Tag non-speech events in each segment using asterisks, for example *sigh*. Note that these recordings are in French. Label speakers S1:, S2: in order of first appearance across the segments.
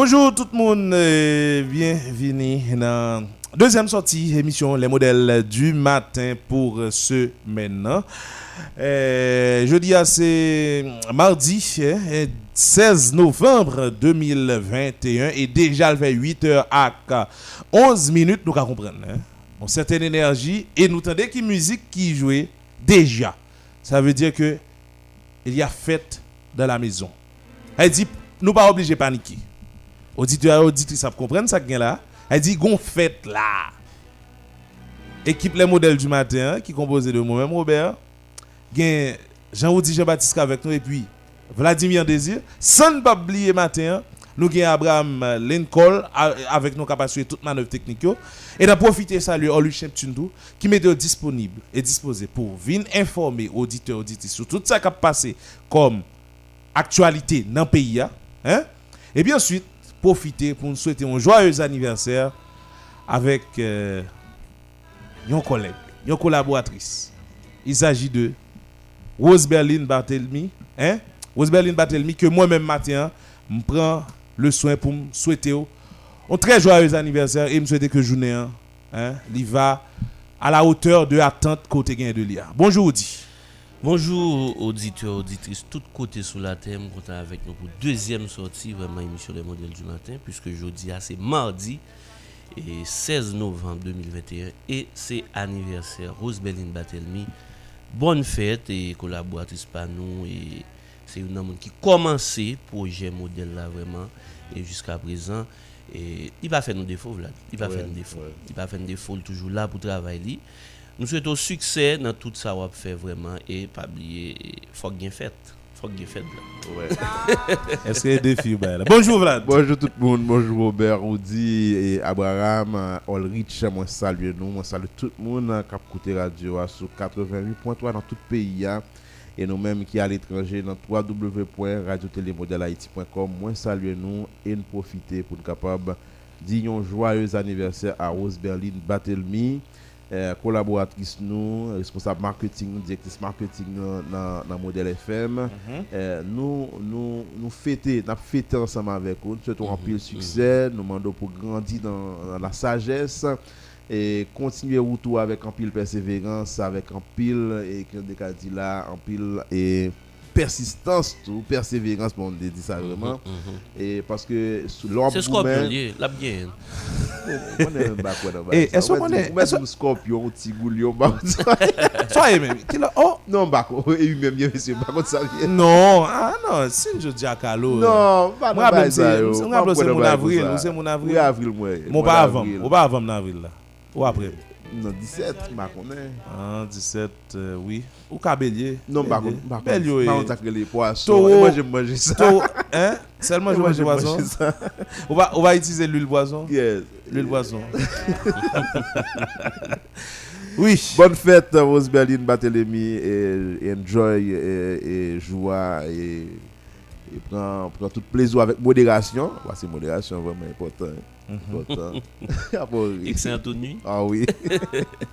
S1: Bonjour tout le monde, bienvenue dans deuxième sortie émission Les modèles du matin pour ce maintenant. Euh, jeudi, c'est mardi 16 hein, novembre 2021 et déjà le fait 8h à 11 minutes, nous comprendre. Hein? Une certaine énergie et nous entendons qui musique qui jouait déjà. Ça veut dire que il y a fête dans la maison. Elle dit, nous pas obligés de paniquer. Auditeur et auditrice ça comprendre ça là? Elle dit gon fête là. Équipe les modèles du matin qui composé de moi-même Robert, Jean-Audi Jean-Baptiste avec nous et puis Vladimir Désir. Sans ne pas oublier matin, nous avons Abraham Lincoln avec nos capacités toute manœuvre technique et d'en profiter saluer Oluchem Tundou qui met disponible et disposé pour venir informer auditeurs auditrices sur tout ça qui a passé comme actualité dans le pays hein? Et bien ensuite profiter pour nous souhaiter un joyeux anniversaire avec euh, une collègue, une collaboratrice. Il s'agit de Rose Berlin Barthelmy. Hein? Rose Berlin Barthelmy, que moi-même matin, je prends le soin pour me souhaiter un très joyeux anniversaire et me souhaiter que journée, hein, à la hauteur de l'attente côté gain de l'IA. Bonjour, Audi.
S2: Bonjour auditeurs, auditrices, tous côtés sous la terre, content avec nous pour deuxième sortie, vraiment émission des modèles du matin, puisque jeudi c'est mardi et 16 novembre 2021 et c'est anniversaire Rose Berlin Batelmi. Bonne fête et collaboratrice par nous et c'est une homme qui commencé projet modèle là vraiment et jusqu'à présent et il va faire nos défauts là, il va faire nos défauts, il va faire nos défauts toujours là pour travailler. Nous souhaitons succès dans tout ça qu'on fait vraiment et pas oublier, faut bien fait. Faut bien fait.
S1: Ouais. *laughs* Est-ce qu'il y a des défi ben, Bonjour Vlad.
S3: Bonjour tout le monde. Bonjour Robert, Audi et Abraham, Olrich. Moi salue nous. Moi salue tout le monde qui a écouté radio sur 88.3 dans tout le pays. Hein. Et nous-mêmes qui à l'étranger dans www.radiotélémodèlehaïti.com. Moi salue nous et nous profiter pour nous capable dire un joyeux anniversaire à Rose Berlin Batelmi. Euh, collaboratrice nous, responsable marketing, directrice marketing dans le modèle FM. Nous, nous, nous fêter, nous fêter ensemble avec vous. Nous souhaitons un mhm. pile succès. Nous demandons pour grandir dans, la sagesse et continuer autour avec un pile persévérance, avec un pile, et qu'on dit là, un pile et persistance, ou persévérance, on dit ça mhm, vraiment. Mhm. Et parce que
S2: l'homme. C'est scorpion, la bien. *laughs*
S3: Et est-ce qu'on est. Est-ce un scorpion, un petit goulion, *laughs*
S1: Soyez *laughs* même. Oh!
S3: Non, Bako, et lui-même, monsieur, Bako, ça vient.
S1: Non, ah non, si je dis à Kalo.
S3: Non, pas de
S1: ça. C'est mon avril, c'est mon avril.
S3: Oui, avril, moi.
S1: Mon pas avant, mon pas avant mon avril là. Ou après.
S3: Non, 17, je connais.
S1: Ah, 17, euh, oui. Ou cabellier.
S3: Non, ne
S1: sais
S3: les poissons. Moi, j'aime manger ça.
S1: Hein? Va, on va utiliser l'huile poisson.
S3: Yes.
S1: L'huile poisson. *laughs* oui.
S3: Bonne fête, Rose Berlin Barthélemy. Et enjoy et, et joie et, prends tout plaisir avec modération. C'est modération vraiment important.
S2: Important. Excellent toute nuit.
S3: Ah oui.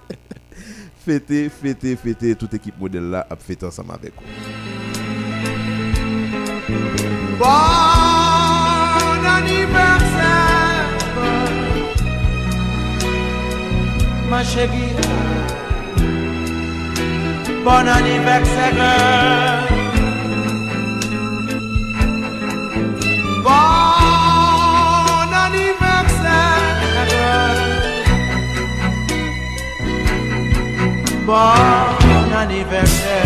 S3: *laughs* fêtez, fêtez, fêtez. Toute équipe modèle là a fêté ensemble avec vous.
S4: Bon anniversaire, ma chérie. Bon anniversaire. Bon anniversaire.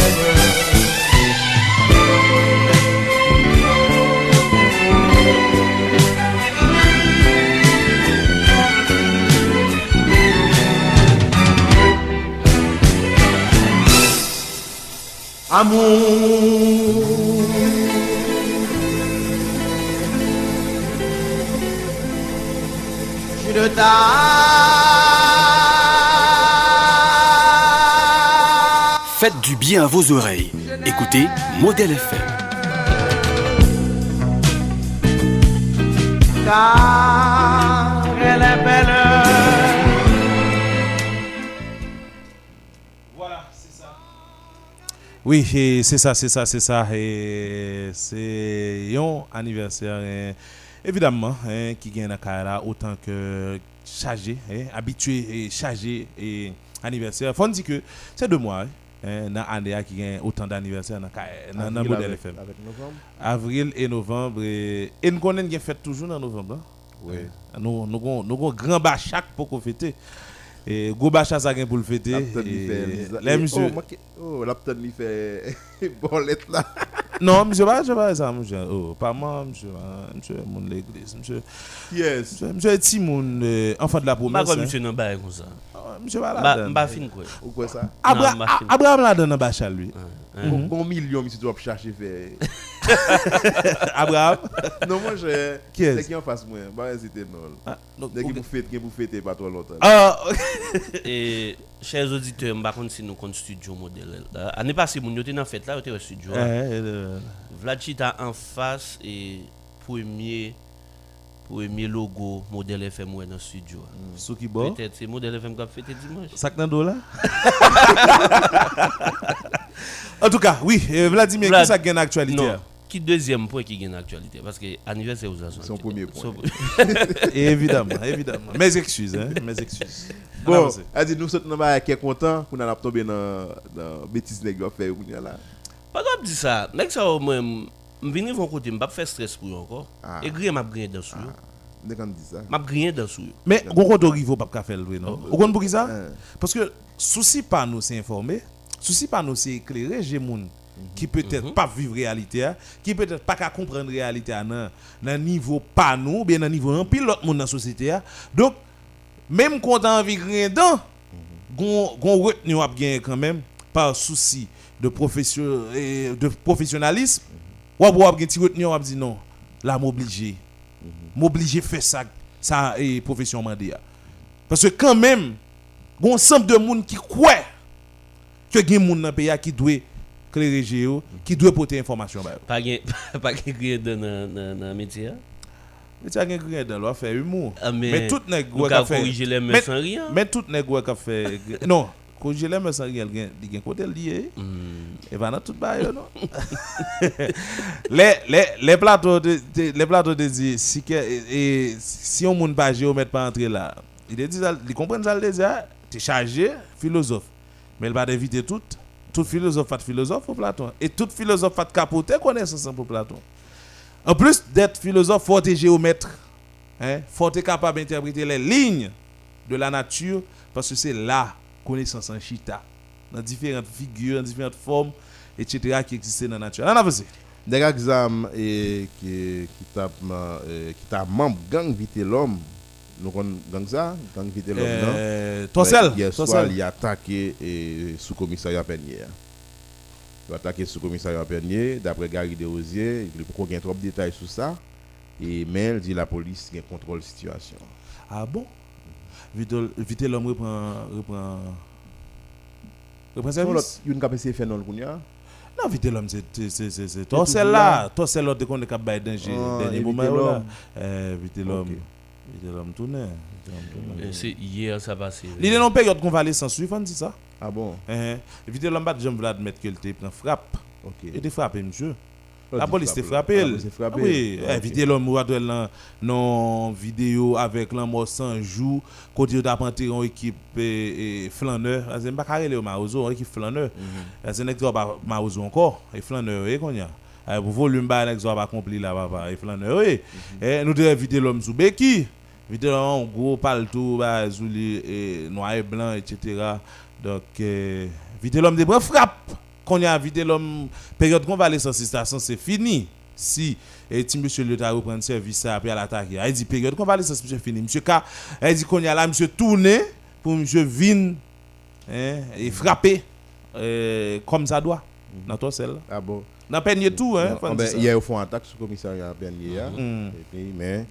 S4: Amour, je ne
S5: Faites du bien à vos oreilles. Écoutez Modèle FM.
S1: Car elle est belle. Voilà, c'est ça. Oui, c'est ça, c'est ça, c'est ça. C'est un anniversaire. évidemment, hein, qui gagne Kara autant que chargé, hein, habitué et chargé et anniversaire. Faut dire que c'est deux mois. Hein, dans l'année qui gagne autant d'anniversaires dans
S3: Avril
S1: modèle FM.
S3: Avec novembre.
S1: Avril et novembre. Et, et nous connaissons qu'il fête toujours dans novembre. hein.
S3: Oui.
S1: Nous nous avons avons grand bachak pour fêter. Et gros bachak ça pour le fêter. Les monsieur.
S3: Oh, oh, Lapton lui fait. *laughs* Bolette là.
S1: Non, monsieur, pas, je pas ça, monsieur. Oh, pas moi, monsieur. hein, Monsieur, mon l'église. Monsieur,
S3: Yes.
S1: monsieur, monsieur, petit moun, euh, enfant de la
S2: Pas
S1: promesse. hein.
S2: monsieur nan bail comme ça?
S1: Ah, Monsieur, pas là.
S2: ba fin quoi.
S3: Ou quoi ça?
S2: Non,
S1: Abraham là donne un bachal, lui.
S2: Hein, hein.
S3: Bon million, monsieur doit chercher faire. *laughs*
S1: Abraham.
S3: Non, moi, je.
S1: Qui est-ce?
S3: C'est qui en face moi? Bah, c'était non.
S1: Ah,
S3: Dès
S1: ok.
S3: vous faites, que vous faites pas trop longtemps.
S1: Ah,
S2: Et chers auditeurs, je ne si nous compte studio modèle. là. Année passée, mon était dans fête là, était au studio.
S1: eh, euh,
S2: Vlad Chita en face et premier premier logo modèle FM dans le studio.
S1: Sou qui bon.
S2: Peut-être c'est modèle FM qui a fêté dimanche.
S1: Sac nan do là? *laughs* En tout cas, oui, Vladimir,
S2: Vlad-
S1: qui ça gagne actualité hein?
S2: Qui deuxième point qui gagne l'actualité? Parce que anniversaire aux Azores.
S3: Son premier point. *laughs*
S1: Évidemment, évidemment. Mes excuses, hein, mes excuses.
S3: Bon, dit nous sommes dans qui est content qu'on a tombé dans dans bêtise nèg fait ou là.
S2: Pas grave dire ça. Nek ça au moins me venir von côté, me pas faire stress pour encore.
S3: Ah.
S2: Et grien m'a grien dessus.
S3: Dès qu'on dit ça.
S2: M'a grien dessus.
S1: Mais gon kote rivo pas ka faire non? Vous comprenez pour qui ça?
S3: Hein.
S1: Parce que souci pas nous c'est informer, souci pas nous c'est éclairer les gens qui peut-être pas vivre réalité hein, qui peut-être pas qu'à comprendre réalité hein, dans dans niveau pas nous, bien dans niveau un pile l'autre monde dans la société hein. Donc même quand on a envie de rien dedans, gon retenu a gagner quand même par souci de profession de professionnalisme. Ou gagner ti retenu on a dit non, là m'obligé. M'obligé faire ça ça et profession mandé. Parce que quand même gon ensemble de monde qui croit que gen monde dans le pays qui doit qui doit porter information ba yo.
S2: Pas gain grien *laughs* dans dans métier. hein?
S1: Mais tu as rien dans faire humour.
S2: Ah, mais
S1: tout nèg fait
S2: corriger les
S1: Mais-
S2: mains sans rien.
S1: Mais tout nèg fait *laughs* non, corriger les sans rien côté lié.
S2: Hmm.
S1: Et va dans tout bail non? *laughs* les les les plateaux de, de- les plateaux de dire si que et, et si on monde pas géomètre pas entrer là. Il dit ça, il comprend ça le dire, tu chargé philosophe. Mais il va éviter tout tout philosophe fait philosophe pour Platon et tout philosophe fait capoter connaissance pour Platon. En plus d'être philosophe, faut être géomètre. Hein? Faut être capable d'interpréter les lignes de la nature parce que c'est là connaissance en chita dans différentes figures, dans différentes formes, etc. qui existent dans la nature. On avance.
S3: Des gars exam et qui qui tape membre gang vite l'homme. Nous gang ça, gang vite l'homme.
S1: Euh, Torsel,
S3: Hier soir,
S1: Torsel.
S3: il a attaqué et sous-commissariat Pernier. Il a attaqué sous-commissariat Pernier, d'après Gary Desrosiers, il faut qu'on ait trop de détails sur ça? Et mais il dit la police qui contrôle la situation.
S1: Ah bon? Vite, l'homme reprend, reprend, reprend service?
S3: Il y a une capacité de faire non le kounya.
S1: Non, vite l'homme, c'est c'est c'est c'est Torsel là, Torsel l'autre qu'on est capable de danger dernier moment
S3: Vite l'homme.
S1: Euh, vite l'homme.
S2: Euh, C'est hier ça passé.
S1: Il est dans une période convalescence, oui, faut dire ça.
S3: Ah bon?
S1: Hein, Vite l'homme bat j'aime admettre qu'il te prend frappe.
S3: Ok.
S1: Il te frappe monsieur.
S3: Oh,
S1: La
S3: tu
S1: police te
S3: frappes,
S1: frappé.
S3: frappé.
S1: Ah Oui,
S3: Ah,
S1: eh, l'homme ou dans non vidéo avec l'homme sans jour côté de apprenti en équipe et, et flaneur, Ah, c'est pas carré le Maozo, une équipe flaneur.
S3: Mhm.
S1: C'est n'exo pas Maozo encore et flaneur et qu'on y a. Eh, Pour volume ba n'exo pas accompli là papa et flaneur oui.
S3: Mhm.
S1: Et nous devons vidéo l'homme sous béki. L'homme en gros palto ba zouli et noir et blanc etc. Donc euh, vidéo l'homme de bras frappe. Qu'on y a vidéo l'homme période convalescence c'est fini. Si et ti monsieur le ta reprendre service après à l'attaque. Il dit période convalescence monsieur fini. Monsieur K, il dit qu'on y a là monsieur tourner pour monsieur vin hein, et frapper euh, comme ça doit dans ton sel.
S3: Ah bon?
S1: Dans peigner tout hein.
S3: Ben,
S1: ça.
S3: Hier, ils font attaque sur le commissariat Pernier. hein.
S1: Mm.
S3: Et puis, mais,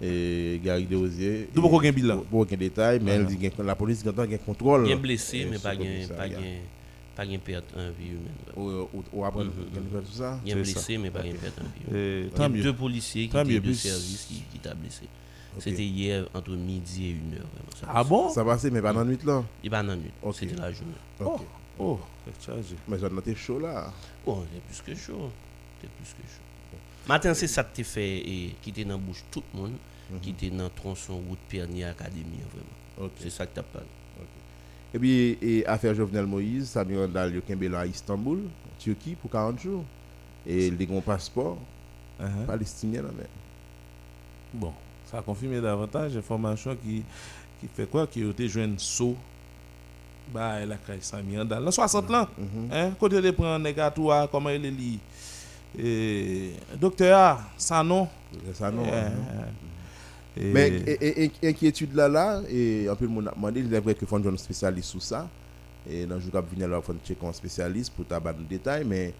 S3: et Gary Desrosiers.
S1: D'où beaucoup de bilan.
S3: Pour aucun détail, mais elle dit que la police a contrôle.
S2: Bien blessé
S3: euh,
S2: mais pas gain perte en vie humaine.
S3: Ou, ou, ou après,
S2: Mhm.
S3: chose tout ça?
S2: Bien
S1: C'est
S2: blessé mais pas gain perte en vie humaine. Il y a deux policiers qui
S1: Tant
S2: étaient de service qui qui t'a blessé. C'était hier entre midi et une heure.
S1: Ah bon?
S3: Ça passait, mais pas dans la nuit là.
S2: Il pas dans la nuit. C'était la journée.
S1: Oh, c'est chargé.
S3: Mais ça été chaud là.
S2: Bon, c'est plus que chaud. C'est plus que chaud. Matin, c'est ça qui te fait et qui était dans la bouche tout le monde, qui était dans tronçon route Pernier Académie vraiment. C'est ça que tu as parlé.
S3: Et puis, et affaire Jovenel Moïse, Sami Randall, yo kembe là à Istanbul, Turquie, pour 40 jours. Et il a un passeport
S1: Uh-huh.
S3: palestinien là, mais.
S1: Bon, ça a confirmé davantage information qui, qui fait quoi Qui a été joué un saut. Bah, elle a créé Sami Andal. Dans 60 ans,
S3: Mhm.
S1: hein, côté de prendre ah, comment il est li. Et, docteur, ça non.
S3: Ça non.
S1: Eh,
S3: hein.
S1: eh.
S3: Mais inquiétude là, là, et un peu a demandé, il est vrai que faut un spécialiste sur ça. Et dans le jour qui venir là, il faut checker un spécialiste pour tabac de détails, mais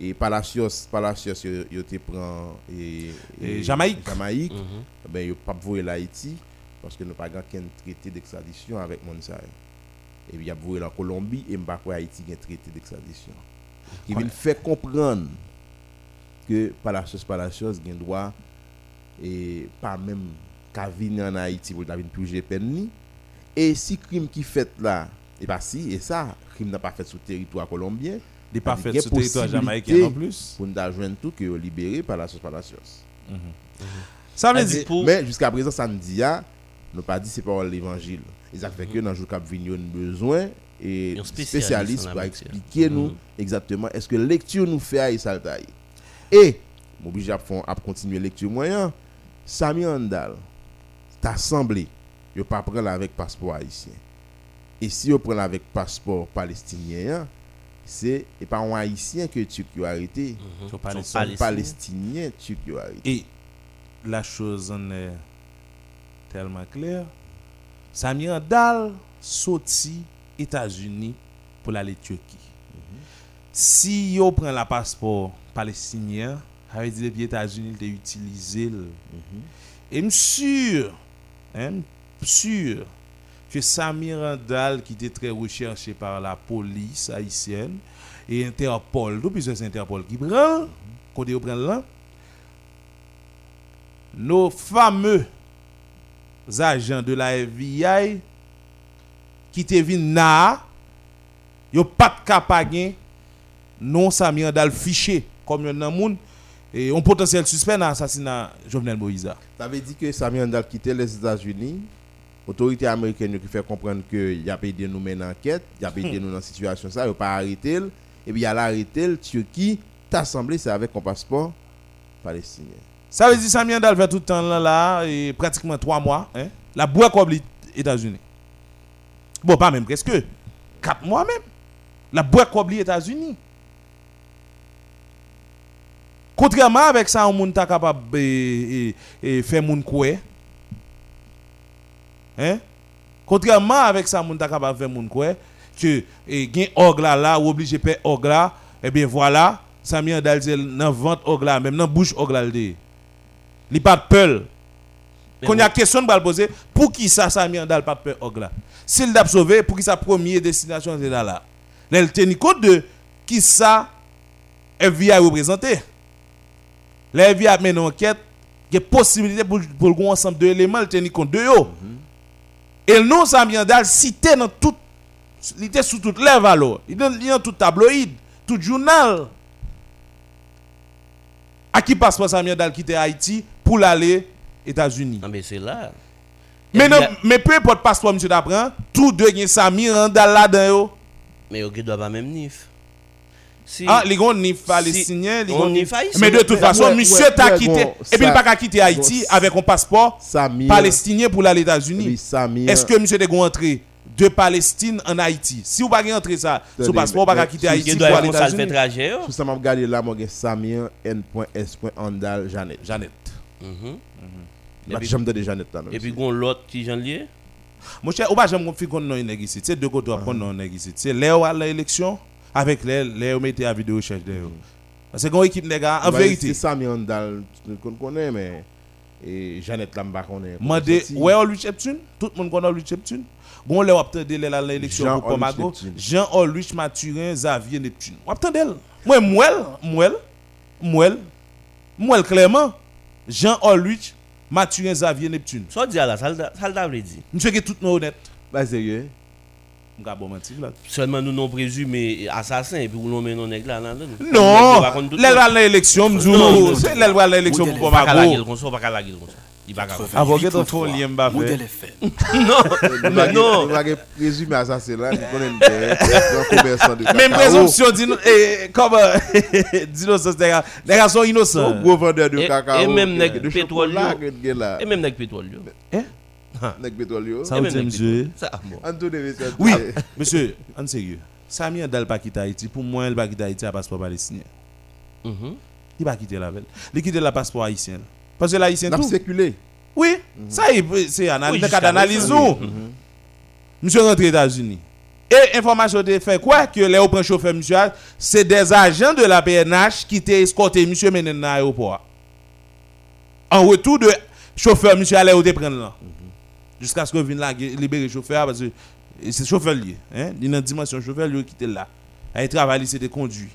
S3: et Palacios, Palacios, il il te prend et,
S1: Et Jamaïque.
S3: Jamaïque,
S2: Mhm.
S3: ben il pas voué l'Haïti parce que nous pas qu'un traité d'extradition avec Monsa. Et puis il a voué la Colombie et pas quoi Haïti un traité d'extradition. Qui vient faire comprendre que Palacios Palacios a droit et pas même qu'à venir en Haïti pour venir purger peine ni. Et si crime qui fait là, et pas si, et ça, crime n'a pas fait sur le territoire colombien,
S1: Il n'est pas
S3: il
S1: fait
S3: a
S1: sur le territoire jamaïcain non plus.
S3: pour nous joindre tout que libéré par la Palacios.
S1: Ça veut dire.
S2: pour-
S3: Mais jusqu'à présent, ça ne dit pas, nous pas dit c'est pas l'évangile. Et ça fait que dans le jour cap besoin et
S2: spécialiste
S3: spécialiste
S2: en la
S3: pour expliquer nous
S2: Mhm.
S3: exactement est-ce que lecture nous fait à taille. Et m'oblige à à continuer lecture moyen. Sami Andal t'as semblé yo pas prendre avec passeport haïtien. Et si yo prend avec passeport palestinien, c'est et pas un haïtien que tu as arrêté,
S2: Mhm.
S1: Son
S2: Son
S1: Palestinien.
S3: un
S2: Palestinien.
S3: palestinien tu as arrêté.
S1: Et la chose en est tellement claire. Sami Andal sorti États-Unis pour aller Turquie. Si yo prend la passeport palestinien, que les États-Unis ont utilisé. le- Et je suis sûr, hein, sûr que Samir Randall, qui était très recherché par la police haïtienne et Interpol, tout puisque c'est Interpol qui prend, prend là, nos fameux agents de la FBI qui te viennent là, yo pas de capable non Samir Randall fiché comme un monde et un potentiel suspect dans l'assassinat Jovenel Moïse.
S3: Ça veut dire que Sami Andal quitté les États-Unis. Autorité américaine qui fait comprendre que il a pas aidé nous mener enquête, il a pas aidé nous dans la situation ça, il a pas arrêté et puis il a arrêté le Turquie, t'as semblé c'est avec un passeport palestinien.
S1: Ça veut dire que Samir Andal fait tout le temps là, là et pratiquement trois mois. Hein? La boîte comme les États-Unis. Bon, pas même presque. Quatre mois même. La boîte comme les États-Unis. Contrairement avec ça, on est capable de faire mon quoi? Hein? Contrairement avec ça, on capable de faire mon quoi? Que et gen orgue là, là, ou obligé de payer là, eh bien voilà, Samir dit dans vente là, même dans bouche là, le. Li pas de peur.
S2: Mais
S1: Qu'on y a question de poser, pour qui ça Samir Andal pas de peur là? S'il l'a sauvé, pour qui sa première destination c'est là là? Il tient compte de qui ça FBI représenté. FBI a mené une enquête, il y a possibilité pour, pour ensemble d'éléments, il tient compte de eux. Et le nom Samir Andal cité dans tout, il était sous toutes les valeurs. Il était dans tout tabloïd, tout journal. À qui passe pas Samir Andal quitter Haïti pour l'aller États-Unis?
S2: Non, mais c'est là.
S1: Mais,
S2: Et
S1: non,
S2: a-
S1: mais peu importe passeport, monsieur Dapran, tous deux, il y a Samir Andal là-dedans.
S2: Mais il doit pas même nif. Si,
S1: Ah, les gars, ni palestinien, les
S2: on
S1: gars,
S2: ni
S1: ni-
S2: faillissent,
S1: Mais de toute façon,
S3: ouais,
S1: monsieur
S3: ouais,
S1: t'a quitté.
S3: bon,
S1: et puis, il n'a pas quitté Haïti
S3: bon,
S1: avec un passeport
S3: Samir
S1: palestinien pour aller aux États-Unis. Est-ce que monsieur est entré de Palestine en Haïti? Si vous pas entrer ça, ce passeport,
S3: mais-
S1: pas
S3: si-
S1: Haïti pour aller aux États-Unis.
S3: tout ça m'a regardé là moi Samir N.S. Andal Janet.
S1: Jeannette.
S2: Mhm. Puis-
S3: J'aime de Janet.
S2: Et puis, l'autre qui j'en lié.
S1: Mon cher, ou pas j'aime qu'on fait qu'on a une. C'est deux côtés à prendre une. C'est où à l'élection avec les les mettez à vidéo recherche derrière. Parce que une équipe nègre en
S3: Bah,
S1: vérité.
S3: C'est Samir Andal qu'on connaît mais et Janet là m'pa connaît.
S1: Mandé, ouais, on lui Cheptune, tout le monde connaît lui Cheptune. Bon, là, on attend de l'élection
S3: Jean
S1: pour Pomago.
S3: Neptune.
S1: Jean-Orlich Mathurin, Xavier Neptune. On attend d'elle. Moi, Mouel, Mouel, Mouel, Mouel clairement. Jean-Orlich Mathurin, Xavier Neptune.
S2: Ça dit là, ça ça t'a dit.
S1: Monsieur qui est tout honnête.
S3: Bah sérieux.
S1: M'ka bon mentir là.
S2: Seulement nous non présumé assassin et puis vous l'on met non nèg là là.
S1: Non, l'elle va l'élection,
S2: Non,
S1: m'dou, pour
S2: pas
S1: pas
S2: la
S1: gros.
S2: gueule comme ça, pas la gueule comme ça. Il pas capable.
S1: Avocat de folie m'ba
S5: FM.
S2: Non, non.
S3: Là, nous connaissons un commerçant de
S1: Même
S3: cacao.
S1: présomption d'ino- eh, comme euh, *laughs* d'innocence, les gars, les gars sont
S3: Un
S1: innocents.
S3: gros vendeur de
S2: nèg
S3: de
S2: pétrole,
S3: chocolat,
S2: yo.
S3: là.
S2: Et même avec pétrole. *laughs*
S3: Nèg pétrole, yo.
S1: Ça
S2: avec *laughs*
S1: monsieur.
S2: Ça,
S1: Oui, monsieur, en sérieux. Samy Andal pas quitter Haïti. Pour moi, il va quitter Haïti à passeport palestinien.
S2: Mhm.
S1: Il va quitter la ville. Il quitte le passeport haïtien. Parce que l'haïtien tout.
S3: circulé.
S1: Oui, ça y est, c'est un
S2: jusqu'à
S1: d'analyse. ou. Monsieur rentré aux États-Unis. Et information de fait quoi? Que les prend chauffeur monsieur c'est des agents de la PNH qui t'ont escorté monsieur menen dans l'aéroport. En retour de chauffeur monsieur allait au prendre là. Jusqu'à ce que vienne là libérer chauffeur parce que c'est chauffeur lié hein, il a une dimension chauffeur lui qui était là. Il travaille c'était conduit.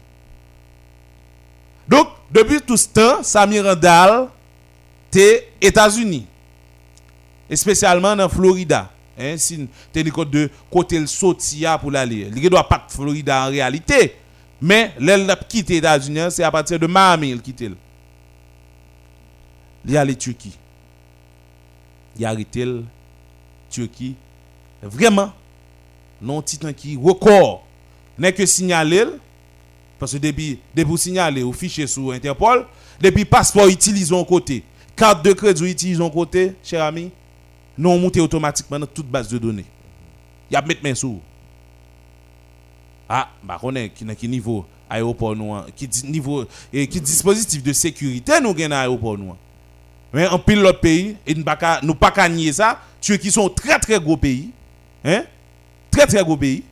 S1: Donc depuis tout ce temps Samir Randall t'es États-Unis et spécialement dans Florida. Hein, si tu es de côté le sortia pour l'aller. Il doit pas Florida en réalité. Mais l'elle a quitté les États-Unis, c'est à partir de Miami qu'il quitte. Il est allé Turquie. Il a arrêté le Turquie. Vraiment, non titan qui record. N'est que signaler parce que depuis depuis signaler au fichier sur Interpol, depuis passeport utilisons côté, carte de crédit utilisons côté, cher ami, non monter automatiquement dans toute base de données. Il y a mettre main sous. Ah, bah connaît qui qui niveau aéroport nous hein, qui niveau et qui dispositif de sécurité nous gagne aéroport nous. hein. Mais en pile l'autre pays et nous pas nous pas nier ça, Turquie sont très très gros pays. Hein? Très très gros pays.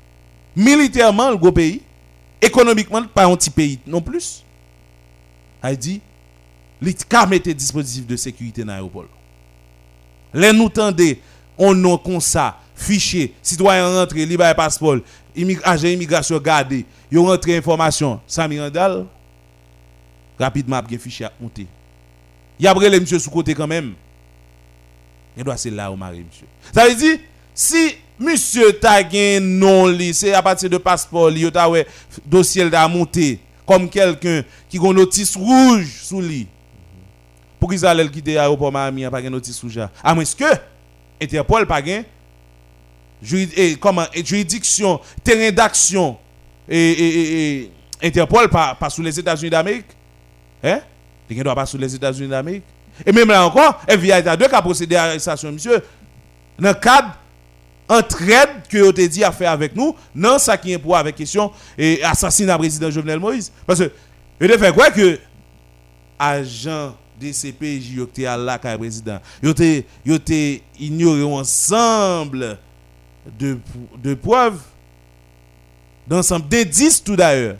S1: Militairement le gros pays, économiquement pas un petit pays non plus. Elle dit les ka mettre dispositif de sécurité dans l'aéroport. Les nous tendez, on non comme ça, fichier, citoyen rentre, libre passeport, agent immigration gardé, yo rentre information, Sami Randal, rapidement bien fichier à monter. Y a brûlé monsieur sous côté quand même. Il doit c'est là au mari monsieur. Ça veut dire si monsieur t'a gen non li, c'est à partir de passeport li, ta ouais dossier t'a monté comme quelqu'un qui a une notice rouge sous lui. Pour qu'ils allaient quitter l'aéroport Miami, pas de notice rouge. À moins que Interpol pas et juridiction, terrain d'action et, Interpol pas, pas sous les États-Unis d'Amérique? Hein? Il doit pas sous les États-Unis d'Amérique? Et même là encore, FBI a deux cas procédé à l'arrestation, monsieur. Dans le cadre entraide que vous avez dit à faire avec nous, non, ça qui est pour avec question et assassinat président Jovenel Moïse. Parce que, vous avez fait quoi que agent DCPJ te à la ka président. Yo te ignoré ensemble de preuves d'ensemble d'indices tout d'ailleurs.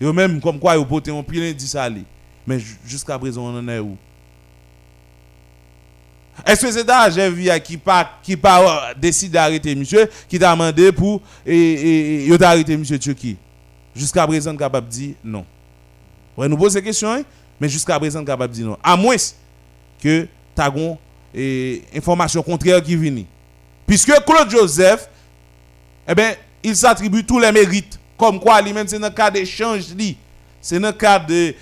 S1: Yo même comme quoi yo porté un pile indice à. Mais ju- jusqu'à présent on en est où? Est-ce que c'est agent via qui pas qui euh, décide d'arrêter monsieur qui t'a demandé pour et, et, et Turki Jusqu'à présent capable de dire non. Ouais, nous posons ces questions, hein, mais jusqu'à présent, capable de dire non. À moins que tu as une information contraire qui vient. Puisque Claude Joseph, eh ben, il s'attribue tous les mérites. Comme quoi, lui-même, c'est le cas d'échange, c'est le cas de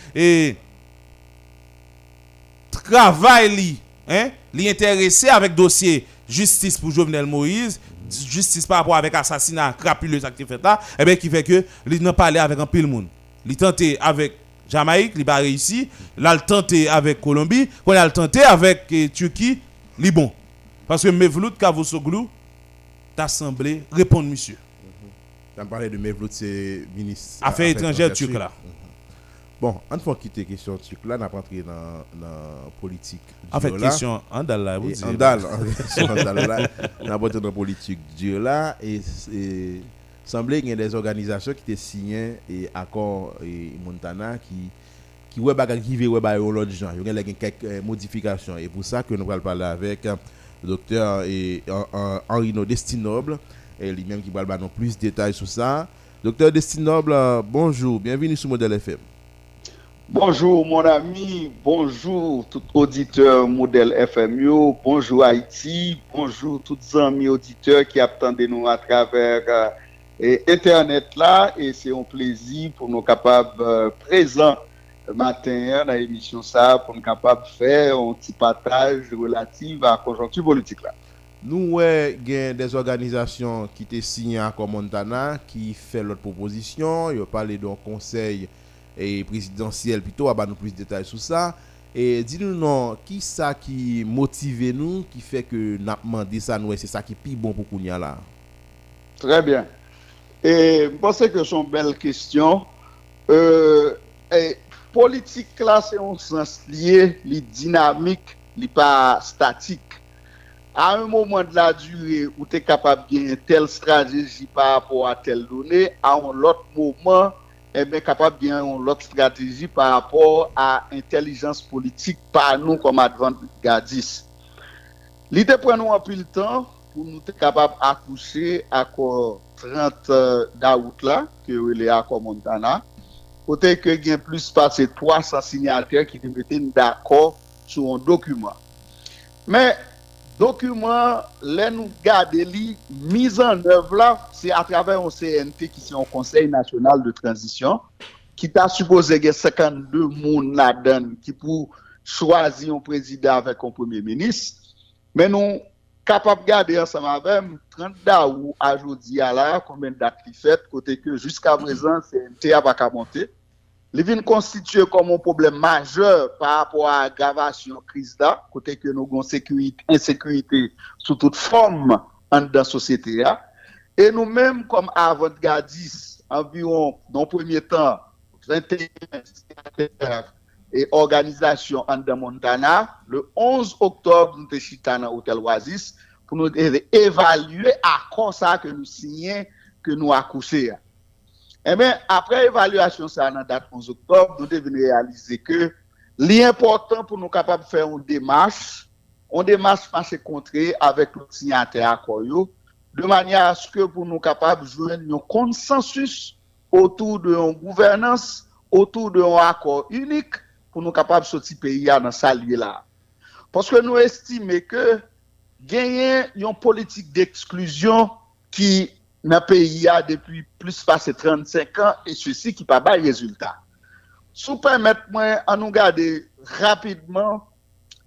S1: travail. Hein? Lui intéressé avec dossier justice pour Jovenel Moïse, justice par rapport avec assassinat crapuleux qui fait là, eh ben, qui fait que il n'a parlé avec un pile monde. Il tenté avec Jamaïque, il n'a pas réussi. Il tenté avec Colombie. Il a tenté avec eh, Turquie, il bon. Parce que Mevlut Cavusoglu t'a semblé répondre, monsieur.
S3: On parlait de Mevlut, c'est ministre.
S1: Affaires étrangères turques là.
S3: Bon, on faut quitter la question turque là, on a pas entré dans la politique.
S1: En fait, question, Andal là, vous dites.
S3: Andal, Andal là, on a porté dans la politique dure là et et semblait qu'il y a des organisations qui étaient signées et accord et Montana qui qui veut ouais bagarre l'autre gens. Il y a quelques euh, modifications et pour ça que nous allons parler avec euh, le docteur Henri No Destinoble et lui-même qui va nous plus de détails sur ça. Docteur Destinoble, euh, bonjour, bienvenue sur Modèle FM.
S6: Bonjour mon ami, bonjour tout auditeur modèle FMU, bonjour Haïti, bonjour tout zami auditeur ki ap tende nou a traver euh, internet euh, la e se yon plezi pou nou kapab euh, prezant matin nan emisyon sa pou nou kapab fè yon ti pataj relative a konjontu
S3: politik la. Nou wè gen des organizasyon ki te signan akon Montana ki fè lot proposisyon, yo pale don konsey et présidentielle plutôt, à nous plus de détails sur ça. Et dis-nous non, qui ça qui motive nous, qui fait que nous avons demandé ça, nous, c'est ça qui est plus bon pour nous là.
S6: Très bien. Et je pense que c'est une belle question. Euh, et politique là, c'est un sens lié, les dynamique, les pas statique. À un moment de la durée où tu es capable de gagner telle stratégie par rapport à telle donnée, à un autre moment, ebe kapap gen yon lot strategi par rapport a intelijans politik pa nou kom advantgadis. Li te pren nou anpil tan pou nou te kapap akouche akor 30 daout la, ke ou ele akor Montana, kote ke gen plus pase 300 signatèr ki te meten d'akor sou an dokumen. Men, Dokumen, lè nou gade li, mizan nev la, se atrave yon CNT ki se yon Konseil National de Transisyon, ki ta suppose gen 52 moun la den ki pou chwazi yon prezident avèk yon premier ministre, men nou kapap gade yon samavem 30 da ou a jodi ala, konben dat li fet, kote ke jiska prezant CNT avak a monte, Les vins constitué comme un problème majeur par rapport à l'aggravation crise là, côté que nous avons sécurité, insécurité sous toute forme dans la société. Et nous-mêmes, comme avant-gardistes, environ, dans le premier temps, 21 et organisation en Montana, le 11 octobre, nous sommes dans l'hôtel Oasis pour nous évaluer à quoi ça que nous signons, que nous accouchons. Eh bien, après évaluation, ça, dans date 11 octobre, nous devons réaliser que l'important pour nous capables de faire une démarche, une démarche marché contrée avec le signataire accord, de manière à ce que pour nous capables de jouer un consensus autour d'une gouvernance, autour d'un accord unique pour nous capables de sortir pays dans ce là. Parce que nous estimons que gagner une politique d'exclusion qui dans le pays depuis plus de 35 ans et ceci qui pas de résultat. Si vous permettez-moi à nous regarder rapidement,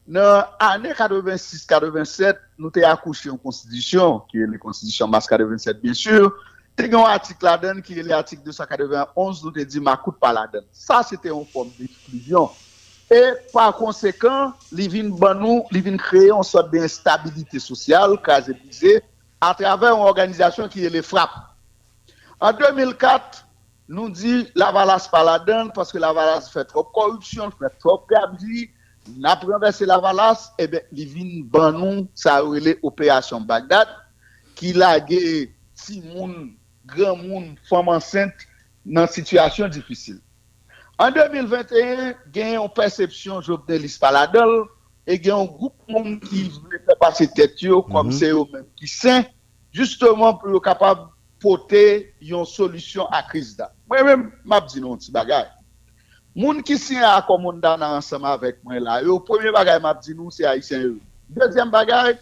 S6: dans l'année 86-87, nous avons accouché une constitution, qui est la constitution mars 87 bien sûr, nous avons un article là-dedans qui est l'article 291, nous avons dit ma coûte pas là-dedans. Ça, c'était une forme d'exclusion. Et par conséquent, les vient créer une sorte d'instabilité sociale, car j'ai disais, à travers une organisation qui est les frappes. En 2004, nous dit la valasse pas la donne parce que la valasse fait trop corruption, fait trop perdu. N'a renversé la valasse, et eh bien, il vient ban nous, ça a l'opération Bagdad, qui l'a gagné si moun, grand moun, femme enceinte, dans une situation difficile. En 2021, il y a une perception Jovenel Paladol, e gen yon goup moun ki vle fè pase tèt yo, kom mm
S3: -hmm.
S6: se yo men ki sen, justman pou yo kapab pote yon solusyon a kriz da. Mwen men map di nou ti bagay. Moun ki sen a komoun dan ansama avèk mwen la, yo premier bagay map di nou se a isen yo. Dezyen bagay,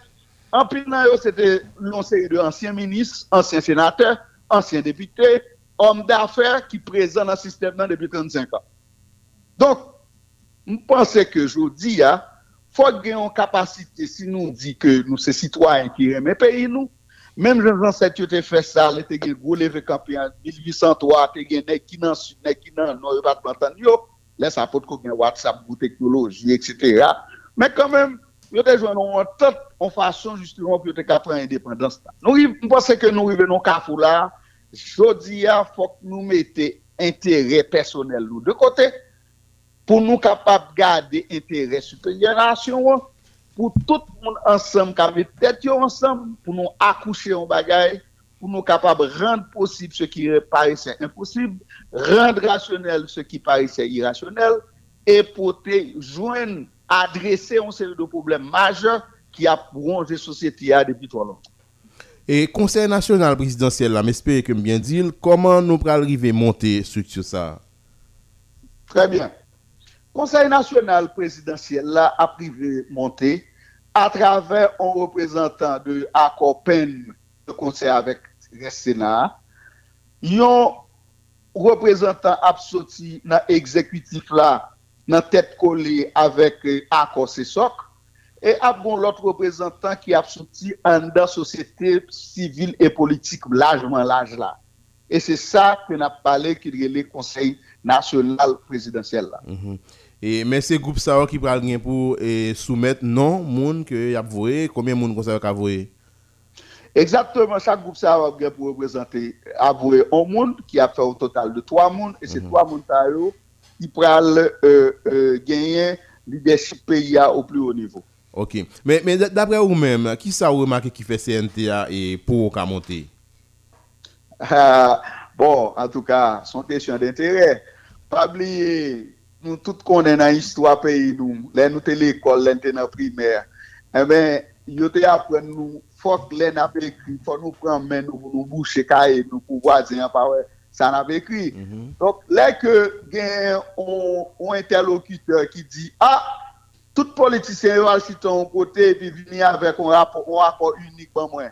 S6: anpil nan yo se te non se yon ansyen minis, ansyen senatè, ansyen depité, om da fèr ki prezant nan sistem nan depi 35 an. Donk, mwen pense ke jodi ya, fòk gen yon kapasite si nou di ke nou se sitwayen ki reme peyi nou. Mèm jen jan set yo te fè sa, le te gen gwo leve kampiyan, 1803 te gen nek ki nan sud, nek ki nan nou, yo bat bantan yo, lè sa pot ko gen WhatsApp, gwo teknoloji, etc. Mè kan mèm, yo te jwen nou an tot, an fason justement pou yo te kapren indépendans ta. Nou mpase ke nou rive nou kafou la, jodi ya fòk nou mette interè personel nou de kote, pour nous capables de garder intérêt supérieur à la nation, pour tout le monde ensemble, qui tête ensemble, pour nous accoucher en bagaille, pour nous capables de rendre possible ce qui paraissait impossible, rendre rationnel ce qui paraissait irrationnel, et pour te joindre, adresser un série de problèmes majeurs qui a rongé la société depuis trop longtemps.
S3: Et Conseil national présidentiel, là, m'espère que bien dire, comment nous pourrons arriver à monter structure ça?
S6: Très bien. Conseil national présidentiel là a privé monté à travers un représentant de accord ACOPEN, de conseil avec le Sénat, yon représentant absoti dans l'exécutif là, dans tête collée avec ACOSESOC, et bon l'autre représentant qui absoti en dans société civile et politique largement large là. Et c'est ça que n'a parlé qu'il y a les conseils national présidentiel là. Mm -hmm.
S3: Et mais ces groupes ça qui pral gen pour soumettre non moun que y a voé, combien moun qu'on ça voé?
S6: Exactement, chaque groupe ça va pour représenter avouer un monde qui a fait au total de trois mondes et c'est trois mondes ça, yo, qui pral euh, euh, gagner leadership pays au plus haut niveau.
S3: OK. Mais mais d'après vous même, qui ça vous remarqué qui fait CNTA et pour ka monter?
S6: Ah, bon, en tout cas, son question d'intérêt. Pas oublier, nous tous connaissons dans l'histoire pays nous, là nous l'école, là nous dans primaire. Eh ben, yo te apprend nous faut que les n'a écrit, faut nous prendre main nous pour nous boucher cahier nous pour voisin pas ça n'a pas écrit. Donc là que on, on interlocuteur qui dit ah tout politicien va sur ton côté et puis venir avec un rapport, un rapport unique pour moi.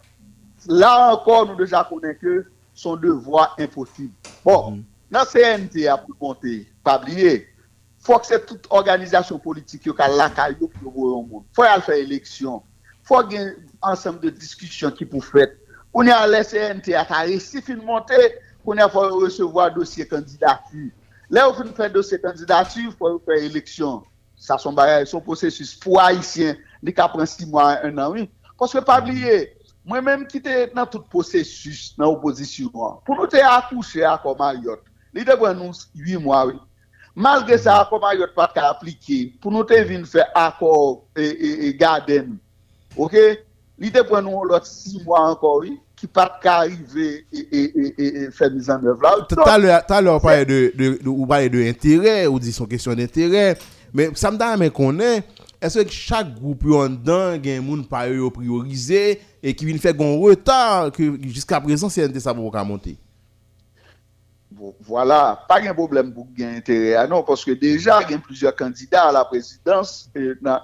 S6: Là encore, nous déjà connaissons que son devoir impossible. Bon, dans CNT, pour monter, pas oublier, Fok se tout organizasyon politik yo ka lakay yo pou yo voyon moun. Fok al fè eleksyon. Fok gen ansem de diskisyon ki pou fèt. Kounè al SNT atare, si fin montè, kounè fò yo resevo a dosye kandidatu. Lè ou fin fè dosye kandidatu, fò yo fè eleksyon. Sa son barè, son posesus pou haisyen, li ka pren 6 mwa, 1 an, oui. Kon se pa bliye, mwen menm ki te nan tout posesus nan oposisyon. Pou nou te akouche akoma yot, li devwen nou 8 mwa, oui. Malgré ça, comme Mariotte pas qu'à appliquer, pour nous te venir faire accord et, et, et garden, ok? Il devrait nous l'autre six mois encore, oui, qui pas qu'à arriver et, faire mise en œuvre là.
S3: Tout à l'heure, on parlait de, on parlait de intérêt, ou dit son question d'intérêt, mais ça me qu'on est, est-ce que chaque groupe en dedans, il y a un monde eux priorisé et qui vient faire un retard que jusqu'à présent, c'est ça pour monter?
S6: Bon, voilà, pas de problème pour gagner intérêt. Ah non, parce que déjà, il y a plusieurs candidats à la présidence dans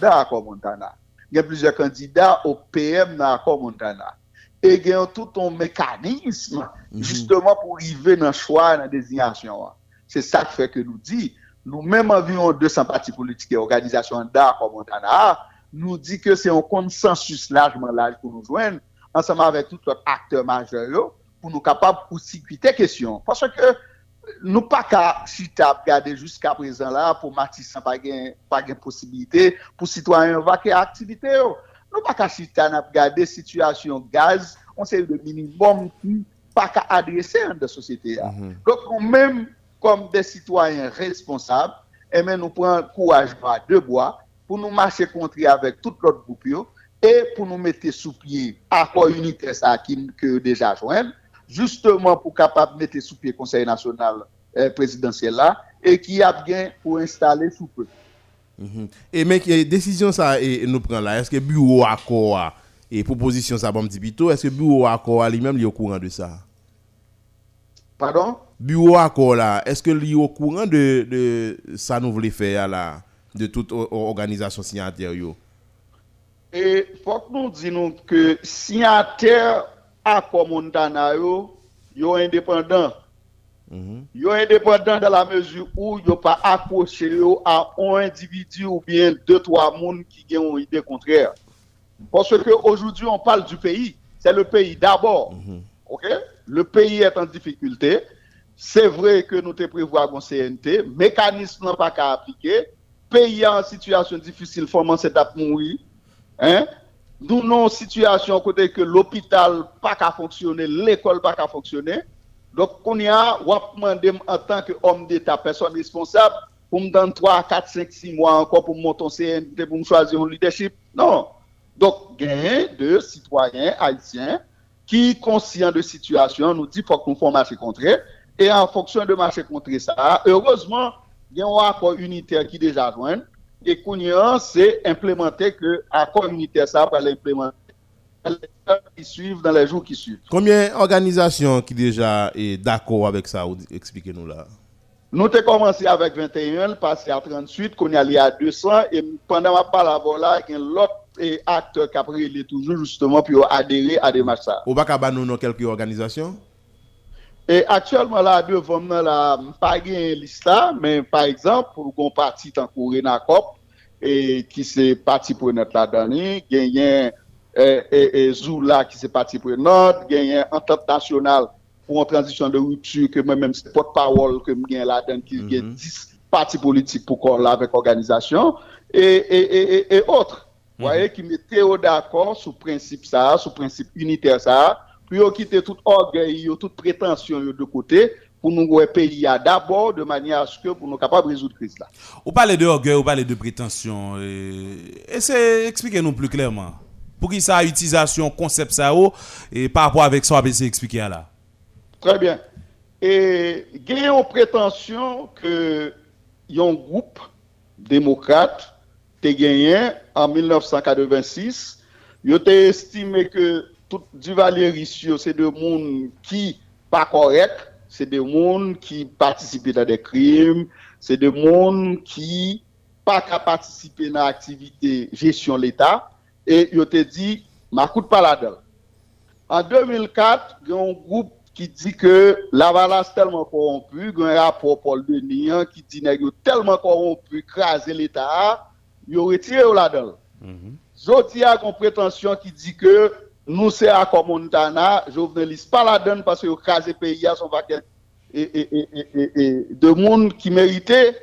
S6: l'accord Montana. Il y a plusieurs candidats au PM dans Montana. Et il y a tout un mécanisme justement pour arriver dans le choix, dans la désignation. C'est ça qui fait que nous dit, nous-mêmes environ 200 partis politiques et organisations d'accord Montana, nous dit que c'est un consensus largement large pour nous joindre, ensemble avec tous les acteurs majeurs, pour nous capables de circuiter question. Parce que nous pas qu'à chita regarder jusqu'à présent là pour Matissan pas gain possibilité pour citoyens vaquer activité yo. Nous pas qu'à chita n'a regarder situation gaz, on sait le minimum qui pas qu'à adresser dans la société. là. Donc nous même comme des citoyens responsables, et bien nous prenons courage à deux bois pour nous marcher contre avec tout l'autre groupe yo, et pour nous mettre sous pied accord unitaire ça qui que déjà joindre justement pour capable mettre sous pied conseil national euh, présidentiel là et qui a bien pour installer sous peu.
S3: Et mais qui décision ça et, nous prend là, est-ce que bureau accord et proposition ça bon petit est-ce que bureau accord lui-même il est au courant de ça?
S6: Pardon?
S3: Bureau accord là, est-ce que lui est au courant de, de ça nous voulons faire là, de toute organisation signataire yo?
S6: Et faut que nous disons que signataire accord Montana yo, yo indépendant. Yo indépendant dans la mesure où yo pas accroché yo à un individu ou bien deux trois monde qui ont une idée contraire. Parce que aujourd'hui on parle du pays, c'est le pays d'abord. OK? Le pays est en difficulté. C'est vrai que nous te prévoyons un CNT, mécanisme n'a pas qu'à appliquer. Pays en situation difficile, comment c'est à mourir. Hein? Nous avons une situation côté que l'hôpital pas qu'à fonctionner, l'école pas qu'à fonctionner. Donc, on y a, demander en tant qu'homme d'État, personne responsable, pour me donner 3, 4, 5, 6 mois encore pour monter un CNT, pour me choisir un leadership. Non. Donc, gain de citoyens haïtiens qui, conscients de situation, nous dit qu'il faut qu'on fasse marché contre. Et en fonction de marché contre ça, heureusement, il y a un accord unitaire qui déjà joint. Et qu'on y a, c'est implémenter que l'accord unitaire, ça va l'implémenter dans les heures qui suivent, dans les jours qui suivent.
S3: Combien d'organisations qui déjà est d'accord avec ça, ou- expliquez-nous là?
S6: Nous avons commencé avec 21, passé à 38, qu'on est allé à 200, et pendant ma parole là, il y a l'autre et acteur qui a pris toujours justement pour adhérer à des matchs.
S3: pas qu'à nous dans quelques organisations?
S6: E aktuelman la devom nan la mpa gen lista, men par exemple, pou kon pati tankou Renakop, e, ki se pati pou net la dani, genyen e, e, Zoula ki se pati pou not, genyen Entente Nationale pou an transisyon de ruptu, ke men men se pot pawol ke men gen la dani, ki mm -hmm. gen 10 pati politik pou kon la vek organizasyon, e otre, mm -hmm. waye ki mette yo d'akor sou prinsip sa, sou prinsip uniter sa, puis ils quitter tout orgueil, yo, toute prétention yo de côté, pour nous pays à d'abord, de manière à ce que pour nous capables de résoudre la crise là.
S1: Vous parlez de orgueil, vous parlez de prétention. Et, expliquez-nous plus clairement. Pour qui ça utilisation concept ça ou, et par rapport avec ça, ABC expliquer là.
S6: Très bien. Et il y a une prétention que y a un groupe démocrate te gagné en 1986. Ils ont estimé que tout Duvalier Rissio, se de moun ki pa korek, se de moun ki patisipe nan de krim, se de moun ki pa ka patisipe nan aktivite jesyon l'Etat, e yo te di, makout paladel. An 2004, gen yon group ki di ke l'avalans telman korompu, gen rapor Paul Denian ki di neg yo telman korompu, krasen l'Etat, yo retire yo ladel. Mm -hmm. Jodi a kon pretensyon ki di ke nous c'est à Montana, journaliste pas là-dedans parce que le crasé pays à son vaquet et, et, et, et, de monde qui méritait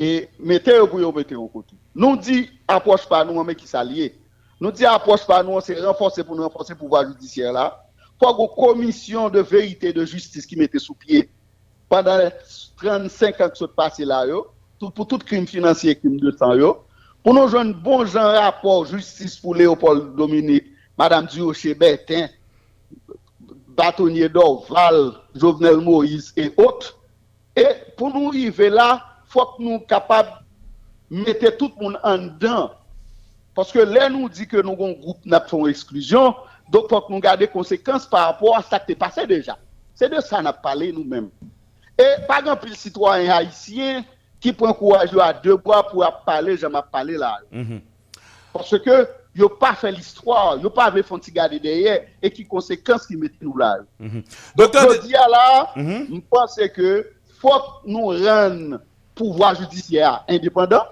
S6: et mettez pour yo mettre en côté. Nous dit approche pas nous mais qui s'allier. Nous dit approche pas nous c'est renforcer pour nous renforcer le pouvoir judiciaire là. Faut une commission de vérité de justice qui mettait sous pied pendant les 35 ans que ça passé là tout, pour tout crime financier crime de temps yo. Pour nous un bon genre rapport justice pour Léopold Dominique, Madame Durocher Bertin, Bâtonnier d'Orval, Jovenel Moïse et autres. Et pour nous arriver là, il faut que nous capables de mettre tout le monde en dedans. Parce que là, nous dit que nous avons un groupe qui fait une exclusion, donc il faut que nous gardions les conséquences par rapport à ce qui est passé déjà. C'est de ça qu'on a parlé nous-mêmes. Et par exemple, les citoyens haïtiens qui prennent courage à deux bois pour parler, j'en ai parlé là. Parce que n'ont pas fait l'histoire, ils n'ont pas fait font garder derrière et qui conséquences qui mettent nous là.
S1: Docteur,
S6: Je dis à là, je pense que faut que nous rendions pouvoir judiciaire indépendant,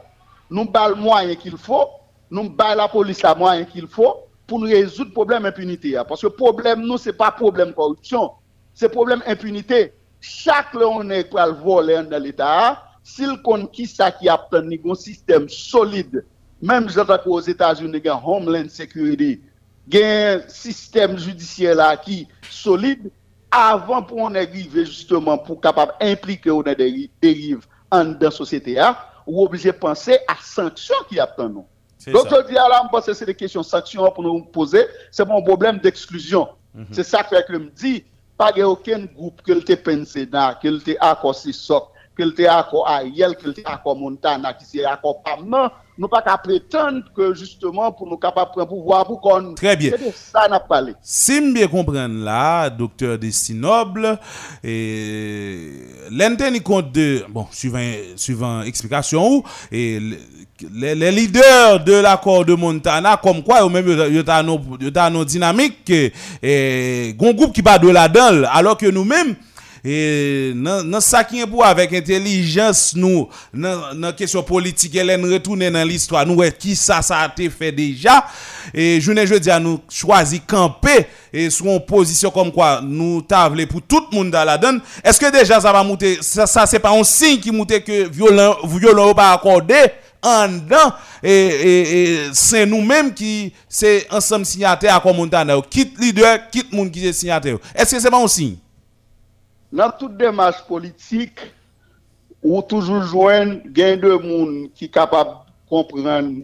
S6: nous balle moyen qu'il faut, nous balle la police la moyen qu'il faut pour nous résoudre le problème impunité. Parce que le problème, nous, ce n'est pas problème corruption, c'est problème impunité. Chaque on est pour le voler dans l'État, s'il compte qui ça qui a un système solide, même j'entends aux États-Unis, il y a Homeland Security, il y a un système judiciaire là qui solide, avant pour on arriver justement pour capable impliquer on des dérives en dans la société, ou obligé de penser à sanctions qui attendent nous. Donc
S1: ça.
S6: je dis à là, je pense que c'est des questions sanctions pour nous poser, c'est mon problème d'exclusion. C'est ça que je me dis, pas aucun groupe que le pensé dans, que le accord Sissok, que le accord Ariel, que le accord Montana, qui c'est accord Pamman, nous pas qu'à prétendre que justement pour nous capables de prendre pouvoir pour qu'on...
S1: Très bien.
S6: C'est de ça qu'on a parlé.
S1: Si je bien comprendre là, docteur Destinoble, et l'antenne compte de, bon, suivant, suivant explication et le- les, les leaders de l'accord de Montana, comme quoi, ou même, il y a une dynamique, que, et, gon groupe qui bat de la dedans alors que nous-mêmes, et dans ça qui est pour avec intelligence nous dans dans question politique elle retourner dans l'histoire nous qui ça a été fait déjà et je ne je dis à nous choisir camper et sur une position comme quoi nous tavler pour tout le monde dans la donne est-ce que déjà ça va monter ça, ça c'est pas un signe qui monte que violent violent pas accordé et, c'est nous-mêmes qui ensemble signataires à quoi Montana quitte leader quitte monde qui est signataire est-ce que c'est pas un signe
S6: dans toute démarche politique, ou toujours joindre gain de monde qui est capable de comprendre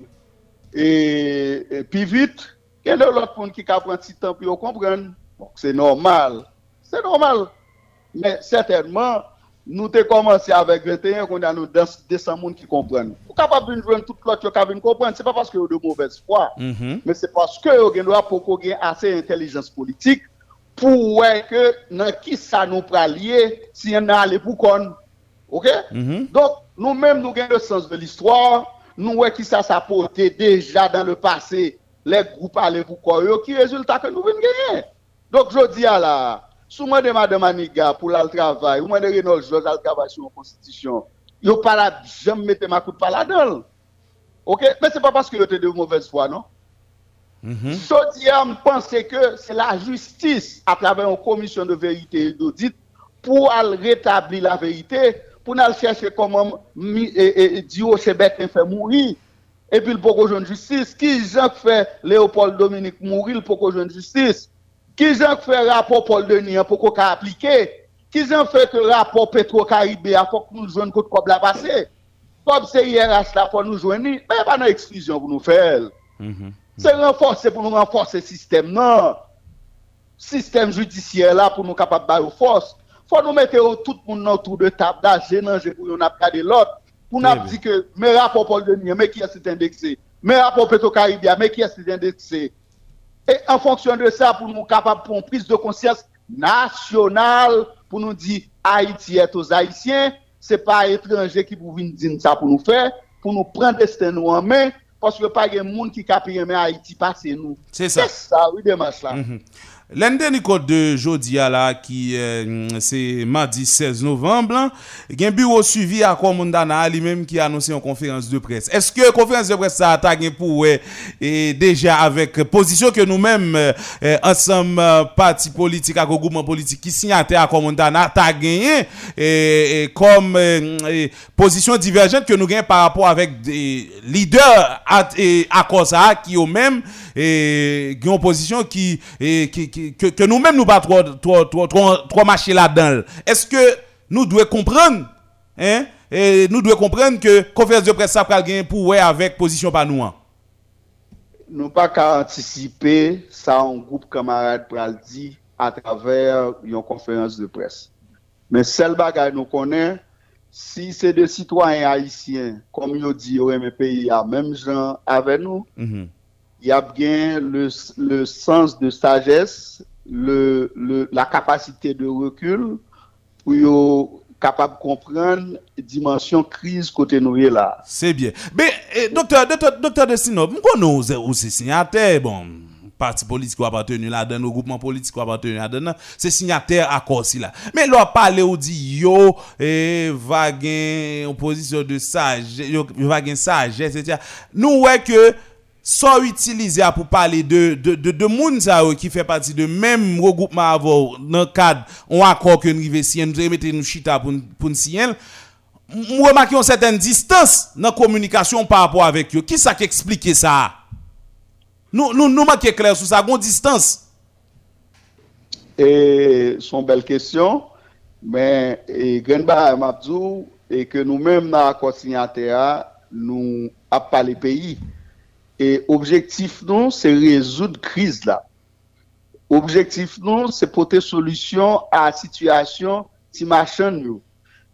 S6: et, et puis vite, gain de l'autre monde qui est capable de temps pour comprendre. C'est normal. C'est normal. Mais certainement, nous avons commencé avec 21, qu'on a nous 200 personnes qui comprennent. Vous capable de joindre tout l'autre qui capable de comprendre. Ce n'est pas parce que vous avez de mauvaise foi, mais c'est parce que vous avez assez d'intelligence politique pour ouais que dans qui ça nous pralier si on a allé pour qu'on Ok? Donc, nous-mêmes, nous gagnons le sens de l'histoire. Nous voyons qui ça s'apporté déjà dans le passé, les groupes allaient pour quoi, qui résultat que nous venons gagner. Donc, je dis à la, sous moi de Madame Aniga pour le travail, ou moi de Renaud Jos le travail sur la constitution, yo pas la, jamais mettre ma coup de pas là-dedans. Ok? Mais c'est pas parce que yo êtes de mauvaise foi, non? À me penser que c'est la justice à travers une commission de vérité et d'audit pour rétablir la vérité, pour aller chercher comment Dio Chebet fait mourir. Et puis, pour qu'on joue justice. Qui Jean fait Léopold Dominique mourir pour qu'on joue justice? Qui Jean fait rapport Paul Denis pour qu'on appliquer? Qui Jean fait que rapport Petro-Caribé pour que nous jouions contre quoi la passer? Comme c'est IRH là pour nous joindre, mais il n'y a pas d'exclusion pour nous faire. C'est renforcer pour nous renforcer le système, non. Système judiciaire là pour nous capables de faire force. Faut nous mettre tout le monde autour de table d'agir pour nous garder l'autre. Pour nous dire que mes rapports Paul Denis, mais qui est indexé? Mes rapports Petro-Caribia, mais qui est indexé? Et en fonction de ça, pour nous capables pour une prise de conscience nationale, pour nous dire Haïti est aux Haïtiens, c'est pas étranger qui venir dire ça pour nous faire, pour nous prendre destin nous en main, parce que pas de monde qui capte mais Haïti passer nous.
S1: C'est ça.
S6: C'est ça, oui, démarche là.
S1: L'un des code de Jodia là, qui euh, c'est mardi 16 novembre, hein, a un bureau suivi à Komondana lui-même qui a annoncé en conférence de presse. Est-ce que conférence de presse ça a tagué pour ouais, et déjà avec position que nous-mêmes euh, euh, ensemble euh, parti politique à groupement politique qui signataire à Komondana t'a gagné et, et comme euh, et position divergente que nous gagnons par rapport avec des leaders à, et à ça qui eux mêmes et qui ont position qui et, qui, qui- que, que nous-mêmes nous pas trop trop trop trop, trop marcher là-dedans. Est-ce que nous devons comprendre hein? Et nous devons comprendre que conférence de presse ça pral gagner pour ouais avec position pas nous. hein?
S6: nous pas qu'à anticiper ça un groupe camarade pral dit à travers une conférence de presse. Mais seul bagage nous connaît, si c'est des citoyens haïtiens, comme yo dit, au pays, à même gens avec nous,
S1: Mhm.
S6: Il y a bien le, le sens de sagesse, le, le, la capacité de recul pour yo capable de comprendre dimension crise côté nous là.
S1: C'est bien. Mais, eh, docteur, docteur, docteur Destino, nous c'est signataire, bon, parti politique qui appartenu là-dedans, nos groupements politiques qui appartenu là-dedans, c'est signataire à si là. Mais là, parler ou dit, yo, eh, va gagner de sagesse, yo, va gagner etc. Nous, ouais que, sont utilisés pour parler de de de, de moun sa yo qui fait partie de même regroupement avant dans cadre on accord que nous si nous mettre nous chita pour pour signer nous remarquons une certaine distance dans la communication par rapport avec eux. Qui ça qui explique ça? Nous, nous, nous manquons clair sur ça, distance.
S6: Et son belle question, mais Grenba Mabdou, et que nous-mêmes dans l'accord signataire, nous avons pas les pays. E objektif nou, se rezoud kriz la. Objektif nou, se pote solusyon a situasyon ti machan yo.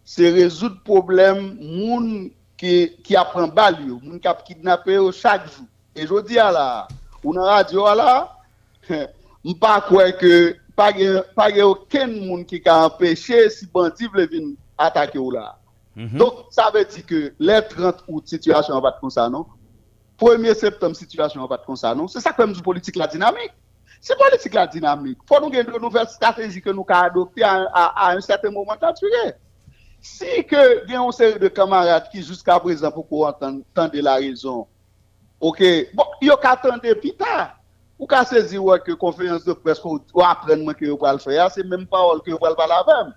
S6: Se rezoud problem moun ki, ki apren bal yo, moun kap kidnapè yo chak jou. E jodi ala, ou nan radyo ala, *laughs* mpa kwe ke page yo ken moun ki ka empèche si bandiv le vin atake yo la. Mm -hmm. Donk sa ve di ke le 30 out, situasyon vat kon sa nou, 1er septembre situation va être comme ça non? C'est ça que nous politique la dynamique. C'est politique la dynamique. Faut nous gagner de nouvelles stratégies que nous avons adoptées à, un certain moment donné. Si que il a une série de camarades qui jusqu'à présent pour entendre la raison Ok, bon, yo ka tande pi ta. Ou ka sezi wè ke konferans de pres ou ou aprenman ke yo pral fè ya, se menm parol ke yo pral pala avèm.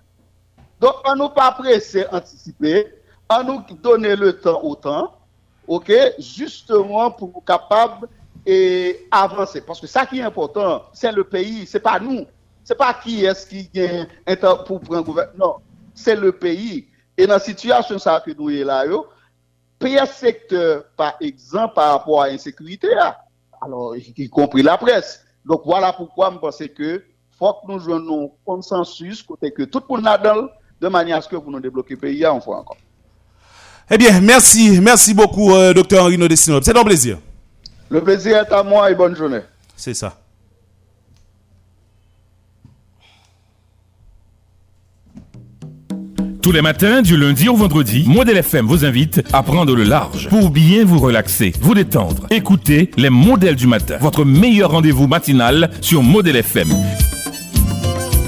S6: Donc, an nou pa presse anticiper, an nou donner le temps au temps, ok, justement pour nous capables et avancer. Parce que ça qui est important, c'est le pays, c'est pas nous. C'est pas qui est-ce qui gagne un pour prendre gouvernement. Non, c'est le pays. Et dans la situation ça que nous est là, yo, pire secteur, par exemple, par rapport à l'insécurité, là. alors, y, compris la presse. Donc, voilà pourquoi je pense que faut que nous jouions consensus, côté que tout le monde de manière à ce que pour nous débloquer le pays, on fois encore.
S1: Eh bien, merci, merci beaucoup, euh, docteur Henri Nodestino. C'est un plaisir.
S6: Le plaisir est à moi et bonne journée.
S1: C'est ça.
S7: Tous les matins, du lundi au vendredi, Modèle FM vous invite à prendre le large pour bien vous relaxer, vous détendre. Écoutez les modèles du matin, votre meilleur rendez-vous matinal sur Modèle FM.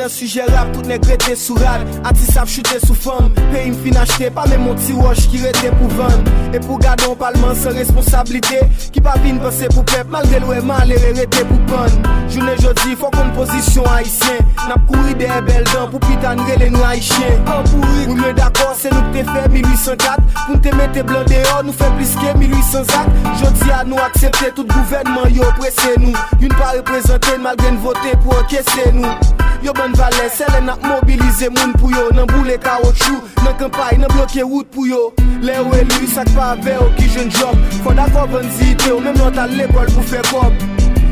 S8: Pendant sujet rap, tout nèg rete sou rad Artiste ap chute sou fam m fin achete, pa men mon ti wash ki rete pou vendre Et pour garder un parlement sans responsabilité Qui pa vin penser pour peuple Malgré l'oué mal et rete pour pan Journée jodi, faut qu'on position haïtien. Nap kouri de bel dents pour pitan rele nou haïtien An pourri, ou mieux d'accord, c'est nous que te fait 1804 Pour te mette blanc dehors, nous fait plus que 1800 actes. Jodi à nous accepter tout gouvernement yo pressé nous Une pas représenter malgré nous voter pour encaisser nous Yo ban vale, selen ap mobilize moun pou yo. Nan boule kaotchou, nan kampay, nan blokye wout pou yo. Le ou elu, sak pa ve ou ki jen job. Foda fo ban zite ou, menm not al lekol pou fe kob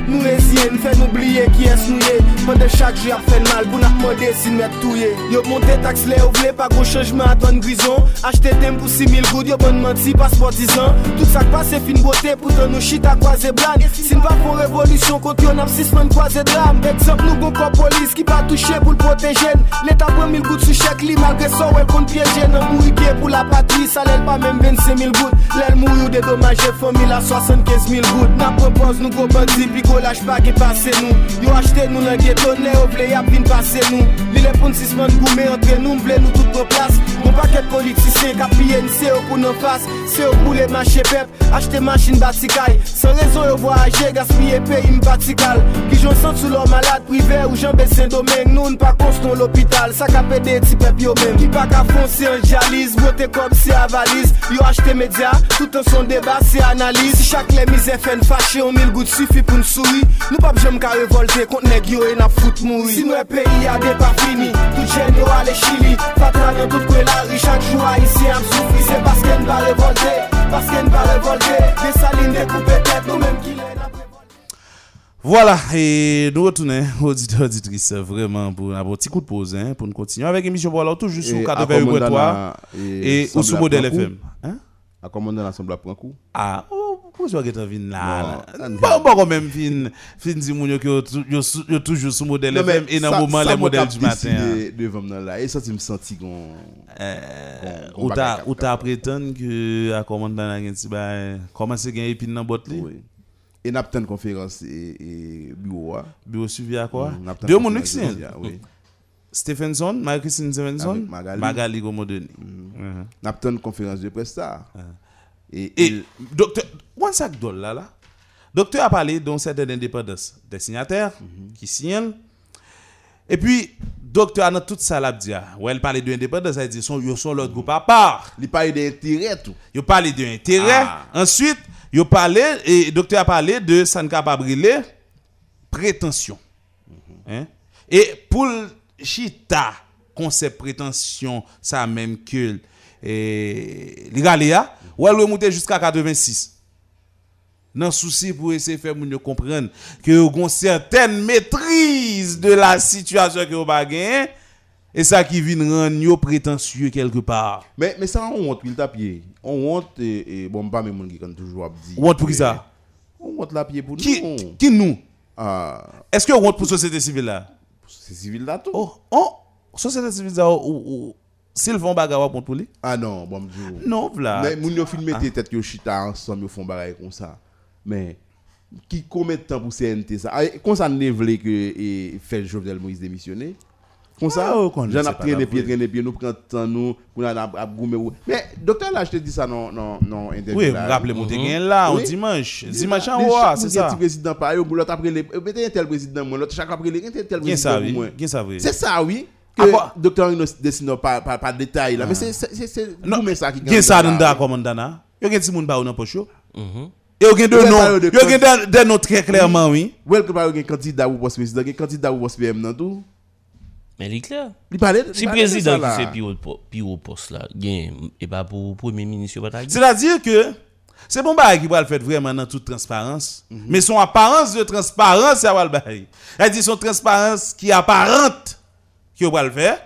S8: Nou rezye, nou fè nou bliye ki es nou ye Pwede chak jou ap fè mal, pou nak mwede si nou met touye Yo monte taks le ou vle, pa gwo chanjman aton grison. Achete tem pou 6000 goud, yo bon manti paspo 10 an Tout sak pa se fin bote, pou ton nou chita kwa ze blan Sin pa fon revolusyon, kont yon ap sisman kwa ze dram Eksep nou gon kwa polis, ki pa touche pou l'protejen L'Etat pren 1000 goud sou chek li, malgre so wè kon pièjen Nan mou ike pou la patri, sa lèl pa mèm 25000 goud Lèl mou yu dedomaje, fòmil a 75000 goud Nan propose nou go bandi, pi go Yo laj pa ge pase nou Yo achete nou nan geto Ne yo vle yap vin pase nou Li le pon sisman goume entre nou Mble nou tout po plas Paquet politicien qui a pillé c'est eux pour nos face. C'est eux pour les marchés pep Acheter machine batikaille Sans raison yo voyager gaspiller pays m'batical Qui j'en sens sous leur malade privé ou j'en baisse domaine Nous pas constant l'hôpital Ça pédé ti pep yo même. Qui pas qu'à foncer en dialyse. Voter comme c'est à valise. Yo acheté média tout en son débat c'est analyse. Si chaque les misères fait fâché on mille gouttes suffit pour nous sourire Nou pap jem ka revolte kont neg yo e na fout mouri Si nou e peyi a de pa fini Tout yo ale chili. Nan tout kwe la ri Chak jou a isi am soufri Se paske n pa revolte Paske n pa revolte De saline de koupe tet Nou menm ki lè na
S1: Voilà, et nous retournons, auditeurs, auditrices, vraiment, pour un petit coup de pause, hein, pour nous continuer avec émission pour alors toujours sur
S3: Et
S1: 88.3 et, ou sur
S3: à
S1: Modèle. FM. Hein?
S3: À commander l'Assemblée à Prankou.
S1: Ah, oh, pourquoi tu as vin?
S3: Bon,
S1: Bon, bon, quand même, fin, fin, di moun yo ki yo tou- yo sou-
S3: mais
S1: FM et dans
S3: ça-
S1: le moment,
S3: ça
S1: les
S3: m'a
S1: modèles
S3: capté
S1: du matin. hein.
S3: si de- ça, tu me senti qu'on.
S1: Euh,
S3: qu'on
S1: Ou ta, que à commandant la gen si ba commencer gen épine dans botte li?
S3: Oui. Et n'a pas une conférence et, et bureau. hein.
S1: Bureau suivi à quoi?
S3: Mm, n'a pas
S1: Deux
S3: une
S1: moun. Stephenson, Marie-Christine Stephenson,
S3: Magali.
S1: Magali Gomodeni. Mhm.
S3: N'a pas une conférence de presse ça. Et,
S1: Et
S3: il-
S1: docteur, doll là là. Docteur a parlé d'une certaine indépendance des signataires qui signent. Et puis, docteur a dans toute ça l'a dit. Ouais, elle parlait de indépendance, elle dit son, yo sont l'autre groupe à part.
S3: il parle d'intérêt tout.
S1: Yo parlé de intérêt.
S3: Ah.
S1: Ensuite, yo parlé et docteur a parlé de ça ne capable brûler prétention. Hein? Et pour le chita concept prétention ça même que et l'Igaléa, ou elle remonter jusqu'à 86. Nan souci pour essayer de faire comprendre que yo gon certaine maîtrise de la situation que ba gen et ça qui vient rendre prétentieux quelque part.
S3: Mais, mais ça, on honte, il t'a pied. On honte, et, et bon, pas même qui quand toujours dit.
S1: Honte pour qui ça?
S3: On honte la pied pour nous.
S1: qui nous?
S3: Ah,
S1: Est-ce que honte pour société civile là?
S3: c'est civil là tout.
S1: Oh, oh, société civile ou, ou, s'ils font bagarre honte pour lui?
S3: Ah non, bon, m'dou.
S1: Non, v'là.
S3: Mais moun yo fin
S1: Ah.
S3: tête yo chita ensemble, yo font bagaille comme ça. Mais qui combien de temps pour CNT ça? Ah, Comme ça ne vle que et fait Jovenel Moïse démissionner. Comme ça,
S1: Ah, oh,
S3: j'en
S1: sait
S3: a
S1: pas
S3: traîné pied, traîné pied, nous prenons temps nous, pour a a goumé ou. Mais docteur là, je te dis ça non non non interview.
S1: Oui, rappelez-moi, t'es gain là, au dimanche. Dimanche en
S3: les
S1: haut, c'est ça.
S3: ti président par yo, l'autre après les mettez un tel président moi, l'autre chaque après les un tel
S1: Qui
S3: président moi.
S1: oui? Qui ça, oui?
S3: C'est ça oui. Que
S1: À quoi-
S3: docteur ne dessine pas pas pas de détail là, mais c'est c'est c'est- c'est
S1: Non,
S3: mais ça qui
S1: Gen sa
S3: là.
S1: nan da komandana. Yo gen ti moun ba ou nan poche yo?
S2: Mhm.
S1: Et yo gen de
S3: Ouais,
S1: non.
S3: parle de
S1: Yo gen de- de non très clairement, oui.
S3: Wel que par un candidat ou poste président, un candidat ou poste PM nan tout.
S2: Mais il est clair. Si
S3: de
S2: président
S3: ça,
S2: qui c'est po- plus haut poste là, et pas pour premier ministre pas.
S1: C'est-à-dire que c'est bon bagay qui va le faire vraiment dans toute transparence.
S3: Mhm.
S1: Mais son apparence de transparence, ça va le bagay. Elle dit son transparence qui est apparente qui va le faire.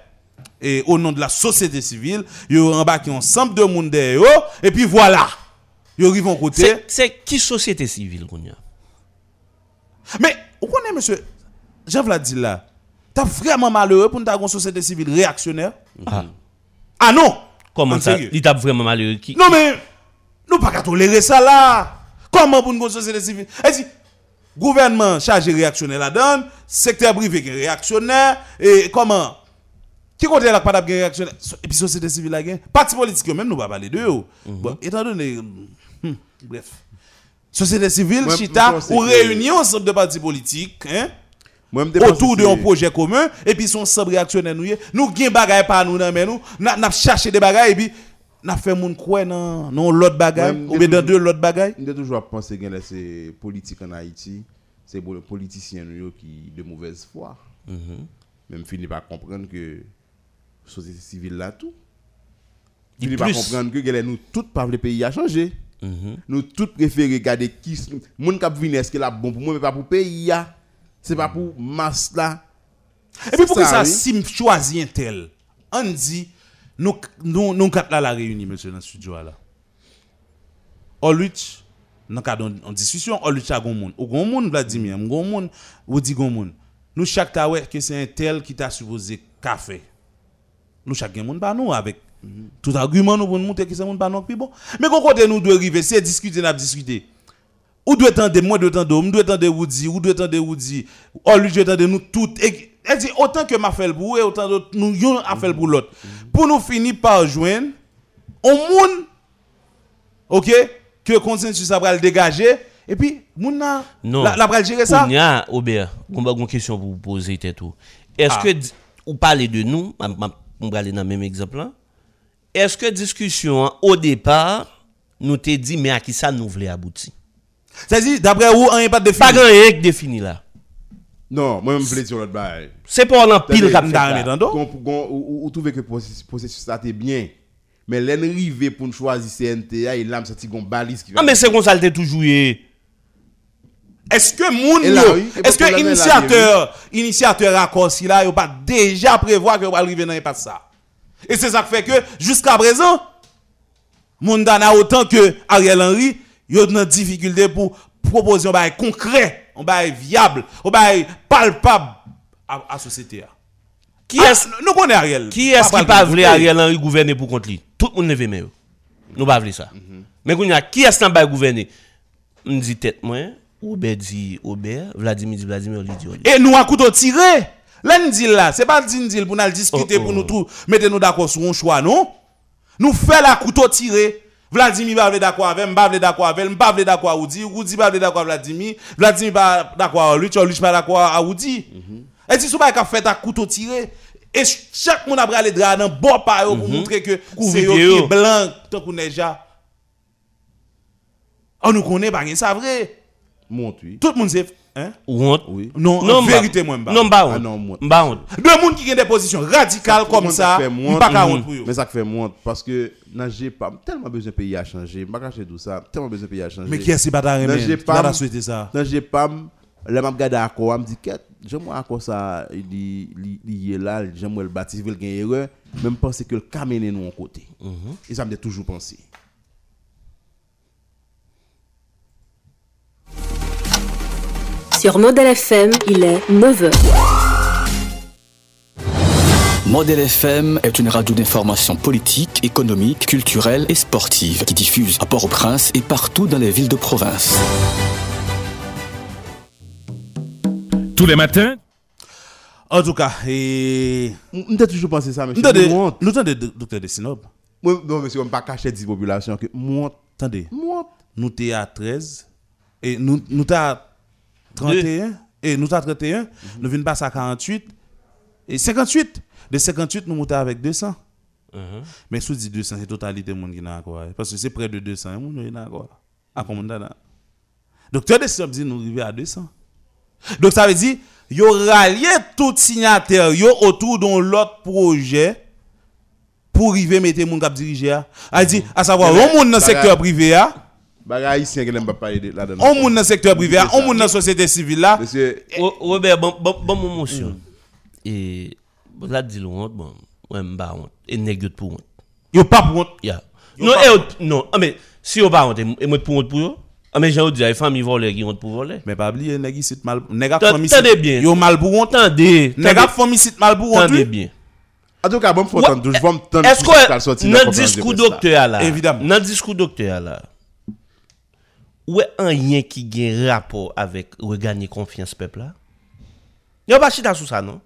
S1: Et au nom de la société civile, il y a embarqué ensemble de monde derrière et puis voilà. Ils arrivent en côté.
S2: C'est qui société civile qu'on a
S1: Mais, vous connaissez, monsieur, Jean-Vlad là, t'as vraiment malheureux pour une société civile réactionnaire?
S2: Ah.
S1: Ah non!
S2: Comment
S1: En
S2: ça?
S1: sérieux.
S2: Il tape vraiment malheureux? Qui?
S1: Non mais, nous pas qu'à tolérer ça là. Comment pour une société civile? Elle dit, gouvernement chargé réactionnaire là-dedans, secteur privé qui est réactionnaire, et comment? Qui côté là pas de réactionnaire? Et puis société civile là, parti politique même nous pas parler de eux. Bon, étant donné, hum, bref. Société civile,
S3: Moi,
S1: chita, ou réunion ensemble de partis politiques, hein? Autour d'un projet commun et puis son sable réactionnaire nous y est. nous gain bagay par nous nous n'a n'a cherché des bagages et puis n'a fait moun croire non non l'autre
S3: Ouais,
S1: ou bien dans deux l'autre bagage
S3: Je toujours pensé que c'est politique en Haïti, c'est pour les politiciens qui de mauvaise foi. Même fini par comprendre que la société civile là tout. Par
S2: plus.
S3: comprendre que gars, nous tous par le pays a changé. Nous tous préférons regarder qui moun k'ap vinn est-ce que là bon pour moi mais pas pour pays a. C'est pas pour masse là.
S1: et puis pour que
S3: ça,
S1: ça
S3: oui.
S1: si choisit un tel on dit nous nous nous quatre là la réunis monsieur dans le studio là Oluch dans cadre en discussion Oluch a gon moun. Ou gon moun Vladimir ou gon moun. Ou dit gon moun nous chaque ta ouais que c'est un tel qui t'a supposé café nous chaque moun pas nous avec tout argument nous pour nous montrer que c'est moun pas nous plus bon. Mais quand côté nous doit arriver c'est discuter n'a discuter ou doit attendre moi doit attendre ou doit attendre Woody ou doit Woody ou lui doit attendre nous toutes et elle dit autant que m'a fait pour et autant d'autres nous yon a fait pour l'autre pour nous finir par joindre au monde OK que consensus ça va le dégager et puis moun na
S2: Non.
S1: la, la le gérer ça
S2: Kounya, Aubert, on va une question pour vous poser tête tout. Est-ce
S1: Ah.
S2: que ou parlez de nous, on va aller dans le même exemple là. Est-ce que discussion hein, au départ nous t'ai dit mais à qui ça nous voulait aboutir?
S1: C'est-à-dire d'après vous un pas de
S2: Pas grand rien défini là.
S3: Non, moi même voulais dire l'autre bail.
S2: C'est pas en pile
S3: dit,
S2: fait
S1: dans
S3: ou trouver que le processus ça était bien. Mais l'arrivée pour nous choisir CNTA, il a senti gon balise qui va.
S2: Ah mais c'est comme ça toujours.
S1: Est-ce que moun est-ce que initiateur, initiateur accord si là, pas déjà prévoir que va arriver dans pas ça? Et c'est ça qui fait que jusqu'à présent, moun dan a autant que Ariel Henry, yo dans difficulté pour proposer un bail concret, un bail viable, un bail palpable à la société.
S2: Qui
S1: Ah,
S2: est-ce
S1: nous connaissons Ariel.
S2: qui est-ce qui pas voulu Ariel Henry gouverner pour contre lui? Tout le monde ne veut mais Nous pas voulu ça. Mais kounya, qui est-ce qui pas gouverner? On dit tête moi, Aubert dit Aubert, Vladimir dit Vladimir, dit.
S1: Et nous à couteau tiré. Là, nous dit là, c'est pas dire pour nous discuter,
S2: Oh, oh.
S1: pour nous tout, mettre nous d'accord sur un choix, non? Nous fait la couteau tiré. Vladimir pas d'accord avec, m'pa d'accord avec, m'pa d'accord avec Oudi, Oudi vle d'accord avec Vladimir, Vladimir pas d'accord avec lui, lui pas d'accord avec Oudi. Et si ce pas qu'a fait à couteau tiré, et chaque monde a pris les draps dans bon pa yo pour montrer que c'est qui blanc, tant qu'on est déjà. On nous connaît pas, ça vrai. Tout le monde sait, hein?
S2: Honte.
S3: Oui.
S1: Non,
S2: Non,
S1: vérité, moi.
S2: Non,
S3: Ah
S2: honte. M'ba honte.
S1: Deux monde qui ont des positions radicales comme ça, pas qu'à
S3: mhm.
S1: honte pour eux.
S3: Mais ça fait monte parce que j'ai pas tellement besoin de pays à changer. Pas cacher tout ça, tellement besoin de pays à changer.
S1: Mais qui est-ce qui va t'arrêter?
S3: pas
S1: va souhaiter ça?
S3: J'ai pas là m'a regardé accord, me dit quête, j'aime moi accord ça il est là, j'aime le bâtiment il gagne erreur, même penser que le caminer nous en côté. Et ça me toujours penser.
S9: Sur Model FM, il est 9h.
S5: Modèle FM est une radio d'information politique, économique, culturelle et sportive qui diffuse à Port-au-Prince et partout dans les villes de province.
S7: Tous les matins,
S1: En tout cas, et...
S3: On a toujours pensé ça mais
S1: Nous
S3: c'est
S1: attendez,
S3: monte.
S1: nous attendez, docteur Dessinop.
S3: Moi non monsieur on pas cacher dit population que monte,
S1: Attendez, nous t'es à 13, et nous, nous t'es à 31, et nous t'es à 31, nous venons passer à 48, Et 58. De 58, nous montons avec 200.
S2: Mhm.
S1: Mais sous dit 200, c'est totalité monde qui n'a quoi. Parce que c'est près de 200, monde qui n'a quoi. À commandant. Docteur de dit nous arriver à 200. Donc ça veut dire, yo rallié tout signataire yo autour d'un l'autre projet pour arriver mettre moun k'ap diriger. A dit, à savoir, on moun dans le secteur privé, a,
S3: Bagay haïtien qui n'aime pas parler de là-dedans.
S1: on moun dans le secteur privé, on moun dans la société civile là.
S3: Monsieur,
S2: Ro- Robert, bon, bon, bon mon motion. Et bon, là, dis-le, honte, bon, ouais, m'ba honte. Et nèg yo pour honte.
S1: Yo pas pour honte.
S2: Ya. Non, non, ah, mais si yo pas honte, et moi pour honte pour yo, ah, mais j'ai dit, les familles volent qui honte pour voler.
S1: Mais pas oublier, nèg ici mal, nèg a
S2: Tendez
S1: famille ici-
S2: bien.
S1: Yo mal pour honte.
S2: Attendez,
S1: Nèg a famille ici mal pour honte.
S2: attendez
S1: oui.
S2: bien.
S3: en tout cas, bon, faut
S2: Ouais,
S3: entendre. Je vais
S2: Est-ce
S3: ça qui a
S2: que dans
S3: la
S2: le discours docteur là,
S1: Évidemment.
S2: dans le discours docteur là, ouais un lien qui a un rapport avec regagner confiance peuple là? Il a pas chita sur ça non?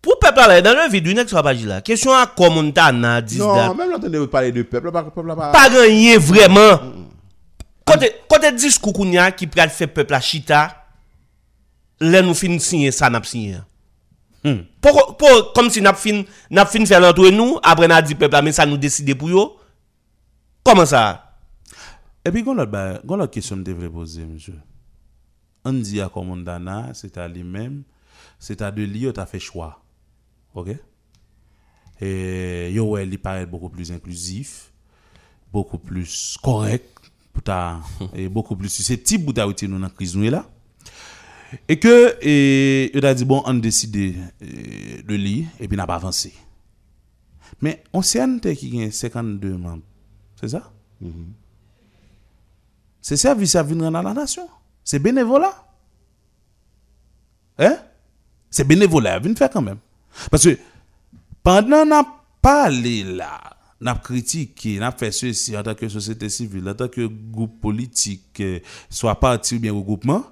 S2: Pour peuple là, dans le vide, il soit pas dit là. Question à quoi Montana dit
S3: Non, même l'entendre parler de peuple, pas peuple pas.
S2: pas gagné vraiment. Côté côté discours qu'on y a qui pral faire peuple à chita, là nous fin signer ça n'a signé. Pour, pour, comme si n'a fin n'a fin faire l'entour nous après n'a dit peuple mais ça nous décider pour yo. Comment ça?
S1: Epi goun lot kesyon mte vre pose mjou. An di ya komondana, se ta li mem, se ta de li yo ta fe chwa. Ok? E, yo wè li paret beaucoup plus inklusif, beaucoup plus korek, pou ta, e beaucoup plus susceptib pou ta witi nou nan kriz nou e la. E ke, e, yo ta di bon an deside e, de li, epi nan pa avansi. Men, on se an te ki gen 52 man, se sa? Mm-hmm. Se servis ya vin ren nan la nasyon. Se benevola. Eh? Se benevola ya vin fè kanmèm. Paske, pandan nan pale la, nan kritike, nan fè sè si an takè sosète sivil, an takè goup politik, swa parti ou bien ou goupman,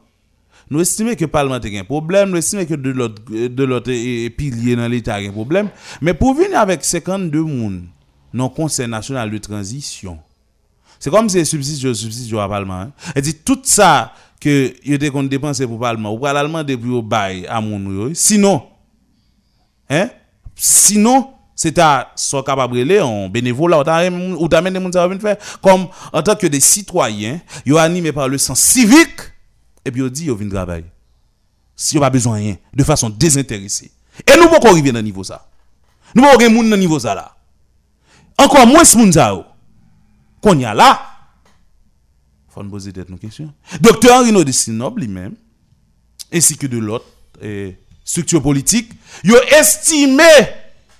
S1: nou estime ke parlement te gen problem, nou estime ke de lot epilye nan l'Etat gen problem, men pou vin avèk 52 moun, nan konsey nasyonal de transisyon, c'est comme si subside subside au Parlement. Hein. Et dit tout ça que était qu'on dépenser pour le Parlement, ou pour l'Allemand depuis au bail à mon. Sinon, hein? Sinon, c'est à soit capable de en bénévolat ou t'as des gens faire comme en tant que des citoyens, yo animés par le sens civique et puis yo dit yo vinn travailler. Si yo pas besoin de rien, de façon désintéressée. Et nous pouvons arriver dans niveau ça. Nous pouvons arriver dans niveau ça là. Encore moins ce monde qu'on y a là, faut nous poser des questions. Docteur Henri Sinoble lui-même, ainsi que de l'autre eh, structure politique, ils ont estimé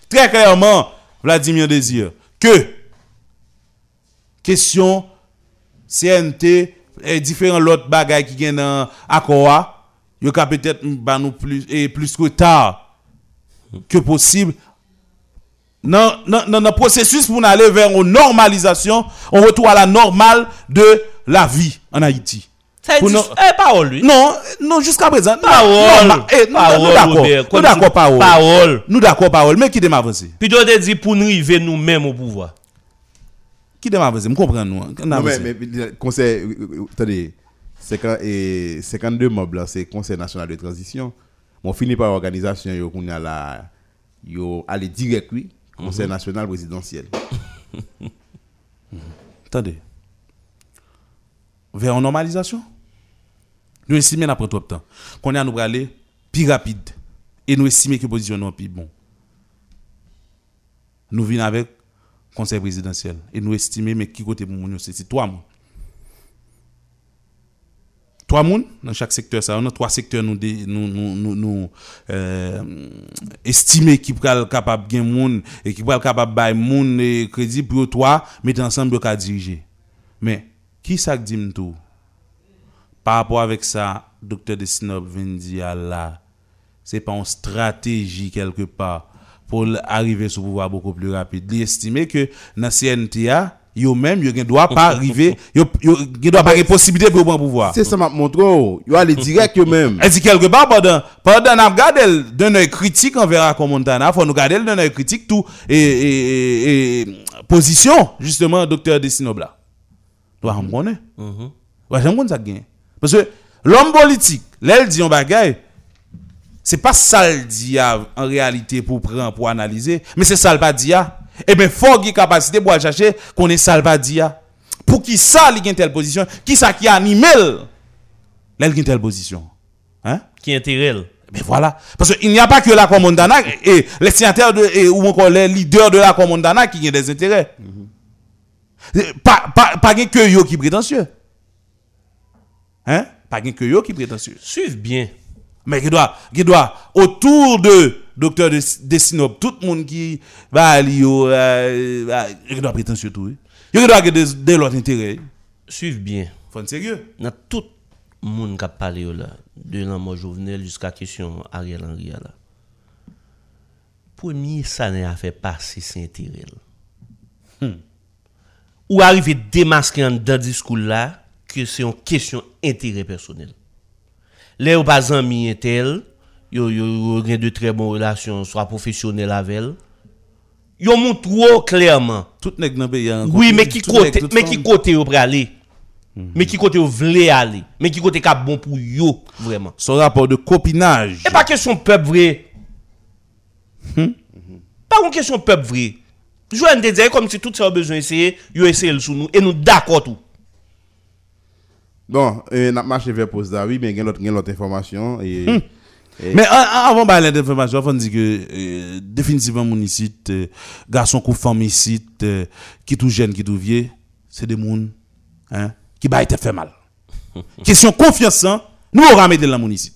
S1: très clairement, Vladimir Désir, que question CNT et différents autres bagages qui viennent dans l'accord, ils ont peut-être bah, nous plus, et plus que tard que possible dans le processus pour aller vers une normalisation, on retour à la normale de la vie en Haïti.
S2: Ça
S1: Pour
S2: dit,
S1: nous-
S2: eh, parole lui.
S1: Non, non, jusqu'à présent. non,
S2: Parole.
S1: non, eh, nous-
S2: Parole,
S1: nous d'accord. Nous d'accord, parole.
S2: Parole.
S1: Nous d'accord, parole. Mais qui dem avancé?
S2: Puis tu te dit pour nous arriver nous-mêmes au pouvoir.
S1: Qui dem avancé? Je comprends nous. hein. On
S3: Non, mais, mais, conseil, euh, euh, attendez, 50 et 52 membres, là, c'est Conseil national de transition. On finit par organisation, yo, qu'on a là, yo, aller direct, oui, Conseil national présidentiel. *laughs*
S1: Attendez. Vers une normalisation? Nous estimons après trop de temps. Qu'on a nous aller plus rapide. Et nous estimons que position nous plus bon. Nous venons avec conseil présidentiel. Et nous estimons, mais qui côté pour nous, c'est trois mois. Trois moun dans chaque secteur ça on a trois secteurs nous nous nous nous, euh, estimer qui pral capable gain moun et qui pral capable bail moun et crédit pour toi mettre ensemble pour diriger mais qui ça dit tout par rapport avec ça docteur de Sinop vient dire là c'est pas une stratégie quelque part pour arriver sur pouvoir beaucoup plus rapide. Il estime que dans CNTA, yo même yo ne doit pas arriver, yo yo doit pas avoir possibilité pour prendre pouvoir.
S3: C'est ça m'a montré, oh. yo aller direct yo même.
S1: Elle dit quelque part pendant pendant n'a regardé d'un œil critique envers Montana, faut nous garder d'un œil critique tout et, et, et, et position justement docteur Dessinobla. Doit on connaît. Ouais, j'aime ça gagne. Parce que l'homme politique, là il dit un bagay c'est pas ça le dit a, en réalité pour prendre, pour analyser, mais c'est ça le pas dit a. Eh bien, faut ait capacité pour aller chercher qu'on est ça le. Pour qui ça, il y a une telle position, qui ça qui anime, là, il y a une telle position. Hein?
S2: Qui intérêt.
S1: Mais voilà. Parce qu'il n'y a pas que la commandana et les signataires de, et, ou encore les leaders de la commandana qui ont des intérêts. Eh, Pas, pas, pas que yo qui prétentieux. Hein? Pas que yo qui prétentieux.
S2: Suivez bien.
S1: Mais qui doit, qui doit, autour de docteur de, de Sinop, tout le monde qui va aller euh, qui doit prétentieux tout. oui. Yo qui doit avoir des, des l'autre intérêt.
S2: Suivez bien.
S1: Faut être sérieux.
S2: Dans tout le monde qui a parlé là, de la mort Jovenel jusqu'à question Ariel Henry là. Premier ça n'a fait passer c'est intérêt. là. Ou arriver démasquer dans discours là que c'est une question intérêt personnel. Les ou pas amis tel, yo yo yo de très bonnes relations soit professionnelles avec elle. Yo montre clairement
S1: Tout nèg pays
S2: oui, mais qui côté,
S1: toute
S2: mais qui côté vous aller? Mais qui côté voulez aller? Mais qui côté qui bon pour yo, vraiment?
S1: Son rapport de copinage.
S2: Et pas question peuple vrai. Pas une question peuple vrai. Joanne te comme si tout ça a besoin d'essayer, yo essayer le sous nous, et nous d'accord tout.
S3: Bon, euh, n'a marché vers là, oui, mais il y a l'autre- information. Et, et-
S1: Mais an- an- avant parler d'information, faut dire que euh, définitivement, mon ici, euh, garçon ou femme ici, euh, qui tout jeune, qui tout vieux, c'est des gens hein, qui va te fait mal. *laughs* Question confiance, hein, nous aurons mis de la mon ici.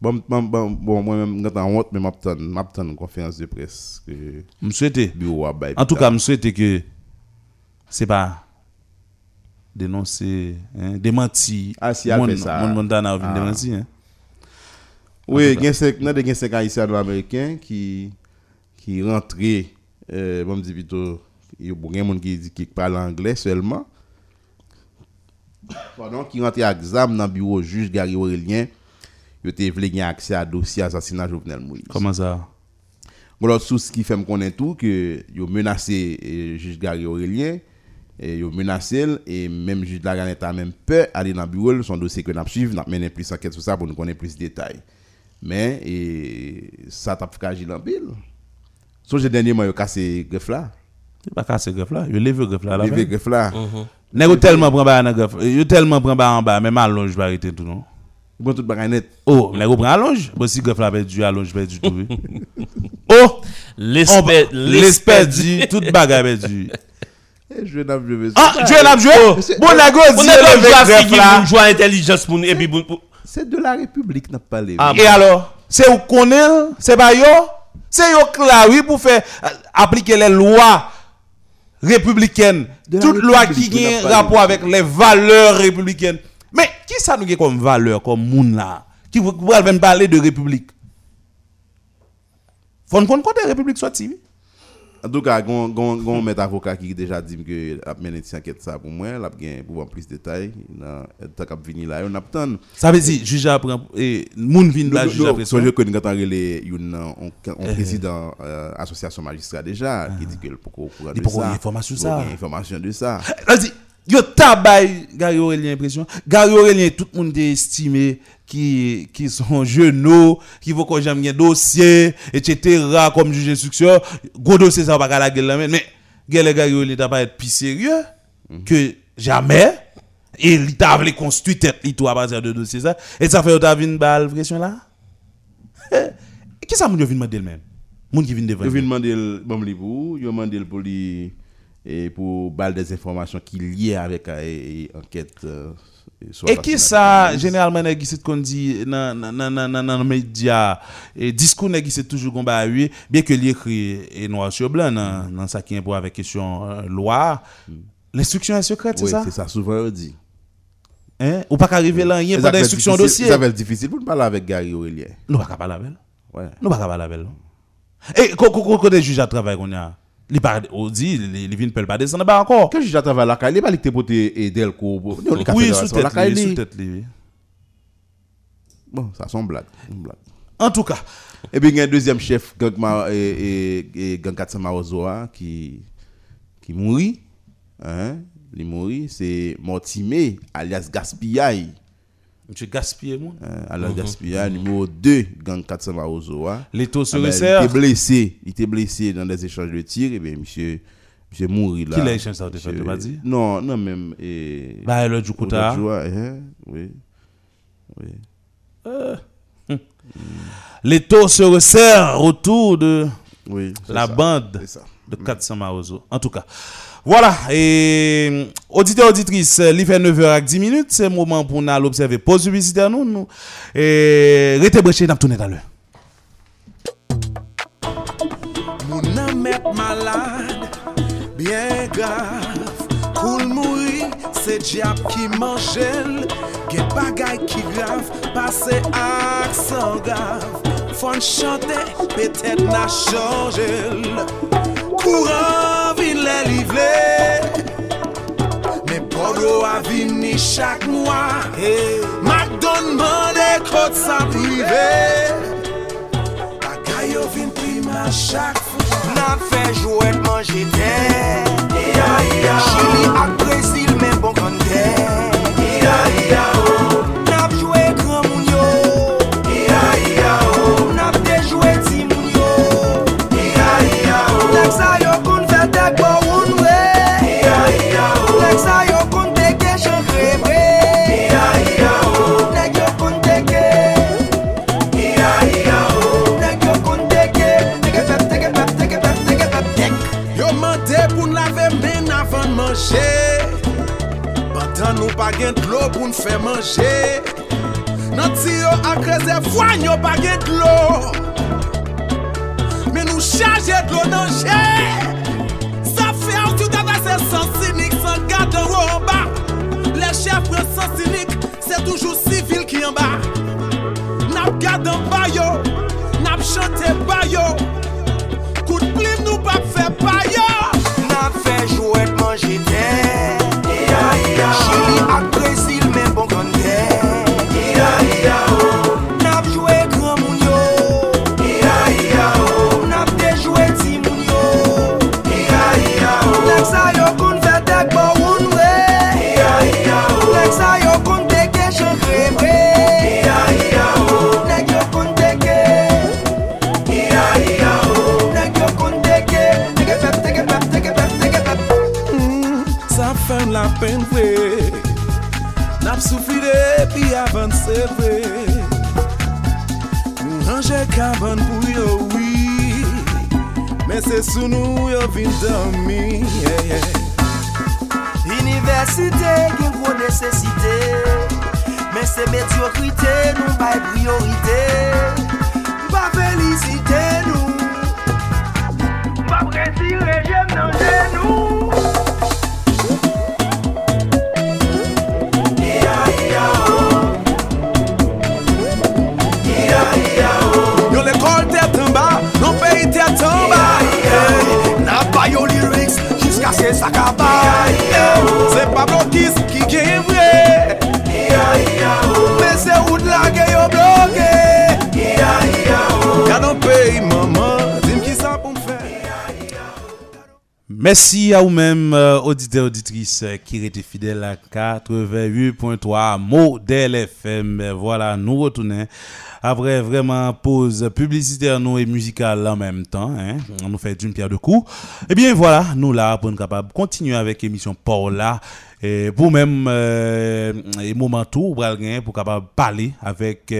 S3: bon, bon, bon, bon, moi-même, je suis en honte, mais je une conférence de presse
S1: Je souhaite, en tout cas, je souhaite que c'est pas dénoncer, hein, démentir.
S3: Ah, si,
S1: Mon-
S3: ça.
S1: Mon Montana a
S3: Ah.
S1: démentir. Hein.
S3: Oui, il y a cinq- il y a des 5 haïtiens américains qui qui rentraient, euh, bon, dit plutôt, il y a beaucoup de gens qui, qui parlent anglais seulement. Pendant qui rentraient à examen dans le bureau juge Gary Aurélien, ils ont voulu accès à dossier assassinat Jovenel Moïse.
S1: Comment ça?
S3: Bon, l'autre source qui fait me connaître tout, que ils ont menacé le juge Gary Aurélien, et ils ont menacé, et même juge de la Gannette a même peur d'aller dans le bureau, son dossier que nous avons suivi, nous avons mené plus enquête sur ça pour nous connaître plus de détails. Mais et, ça t'a fragile en pile. Sauf que dernièrement, ont cassé le greffe là.
S1: Pas cassé greffe là. Il lève le greffe là. là,
S3: Le
S1: ben.
S3: greffe là.
S1: Nèg yo tellement prend ba nan greffe. Yo tellement prend ba en bas, même allonge va arrêter tout non?
S3: Bon, tout bagay net.
S1: Oh, nèg yo prend allonge. Bon si greffe là perdu, allonge perdu tout. *laughs* oh,
S2: L'espèce,
S1: l'espèce du tout bagay perdu.
S3: Eh, je.
S1: Ah, tu es là jouer Bon
S2: est
S1: lever
S2: jouer à
S1: là.
S2: pour nous,
S3: C'est de la République, n'a pas parlé.
S2: Ah,
S1: Et alors, c'est où connaît, c'est pas yo? C'est yo oui pour faire euh, appliquer les lois républicaines.
S3: De la
S1: Toute loi
S3: République,
S1: qui
S3: on n'a
S1: a
S3: pas
S1: rapport avec les valeurs républicaines. Mais qui ça nous a comme valeur, comme moun là? Qui même parler de république? Faut nous connaître côté république soit oui.
S3: En tout cas, gon gon gon maître avocat qui déjà dit que a mené cette enquête ça pour moi, l'a gain pour voir plus de détails dans tant qu'a venir là, on attend.
S1: Ça veut dire juge apprend et moun vinn là juge après
S3: So je connais quand on relé une un un président euh, association magistrat déjà qui dit que le pourquoi courant
S1: Il
S3: de ça.
S1: il information ça.
S3: information de ça.
S1: Vas-y, yo tabay Gary Aurélien impression. Gary Aurélien tout le monde est estimé qui qui sont genoux, qui vont quand j'aime un dossier etc. comme juge d'instruction, gros dossier ça va pas la gueule mais Gary Aurélien t'a pas être plus sérieux que jamais et il t'a voulu construire tête tout à partir de dossier ça et ça fait t'a vinn bal pression là? *laughs* Qui ça yo vinn demander même? Moun qui vinn devant.
S3: Vais demander le bon pour lui et pour balle des informations qui liées avec euh, et- et enquête euh, sur
S1: Et qui ça, généralement, qui qu'on dit dans les médias et discours c'est toujours combat oui, bien que l'écrit est noir sur blanc dans ça qui est pour avec question euh, loi. L'instruction est secrète, c'est
S3: Oui,
S1: ça?
S3: c'est ça souvent on dit.
S1: Hein? Ou pas qu'arriver là rien pendant l'instruction dossier.
S3: Ça va être difficile pour nous parler avec Gary Aurélien.
S1: Nous pas parler avec. elle.
S3: Ouais.
S1: Nous pas parler avec. elle. Et quand des juges à travail qu'on a, pas encore.
S3: Quand je dis à travers la caille, il n'est pas li te pote faire la
S1: tête,
S3: caille,
S1: li,
S3: li.
S1: li.
S3: Bon, blague. une blague.
S1: En tout cas,
S3: Et puis il y a un deuxième chef, gang, Ma- et, et, et gang Katsa Marozoa, qui, qui mourit. Hein? Il mourit, c'est Mortimé, alias Gaspillay.
S1: Monsieur gaspillé, moi.
S3: Euh, alors Gaspilla, numéro 2, gang 400 Marozoa.
S1: Taux se
S3: Ah ben, il était blessé, il était blessé dans des échanges de tirs, et bien monsieur, monsieur mourit là.
S1: Qui l'a échangé ça, tu
S3: Monsieur-
S1: fais, tu m'as dit?
S3: Non, non, même. Et...
S1: Bah, le Djoukouta.
S3: Hein, oui. Oui.
S1: Les taux se resserrent autour de
S3: Oui,
S1: la
S3: ça.
S1: bande de 400 Marozo. En tout cas. Voilà, et euh, auditeurs, auditrices, euh, il fait 9h 10 minutes, c'est le moment pour nous observer pause publicitaire nous, nous et restez branchés, nous tourner à l'heure.
S10: Mon âme est malade, bien grave. Cool mouri, c'est diable qui mange. Gen bagay qui grave, passe accent grave. Fon chanter, peut-être n'a changé. Kouran vin lè li vle Mè podo avin ni chak mwa Mak don mande kote sa prive Bagay yo vin prima chak fwa
S11: Nan fè jwet manje tè Chili ak Brazil men bon
S10: kante Ia ia o gen d'lo pou n fè manje Nan ti yo ak rezervwan yo pa gen d'lo Men nou chaje d'lo nan tout avase sans sinik San gade haut en bas. Le sans sinik Se toujou sivil ki en bas. Nap gade en bas yo. Nap chante ba yo. De plim
S11: men
S10: vwe. Nap soufli pi avan se vwe. Nou ranje kaban pou yo wii Men se sou nou yo vin domi yeah, yeah.
S11: Universite gen gwo nesesite. Men se medyokrite nou bay priorite. Ba felicite nou. Ba presi jem nan genou.
S10: samba Na bayo lyrics Jiska se sakaba Se Pablo Kiss ki gen
S1: Merci à vous-même, euh, auditeurs, auditrices, euh, qui étaient fidèles à 88.3 Modèle FM. Voilà, nous retournons après vraiment pause publicitaire et musicale en même temps. Hein. On nous fait d'une pierre deux coups. Eh bien voilà, nous là pour nous capable continuer avec l'émission Paula. Et pour même euh, et moment tout pour gagner pour capable parler avec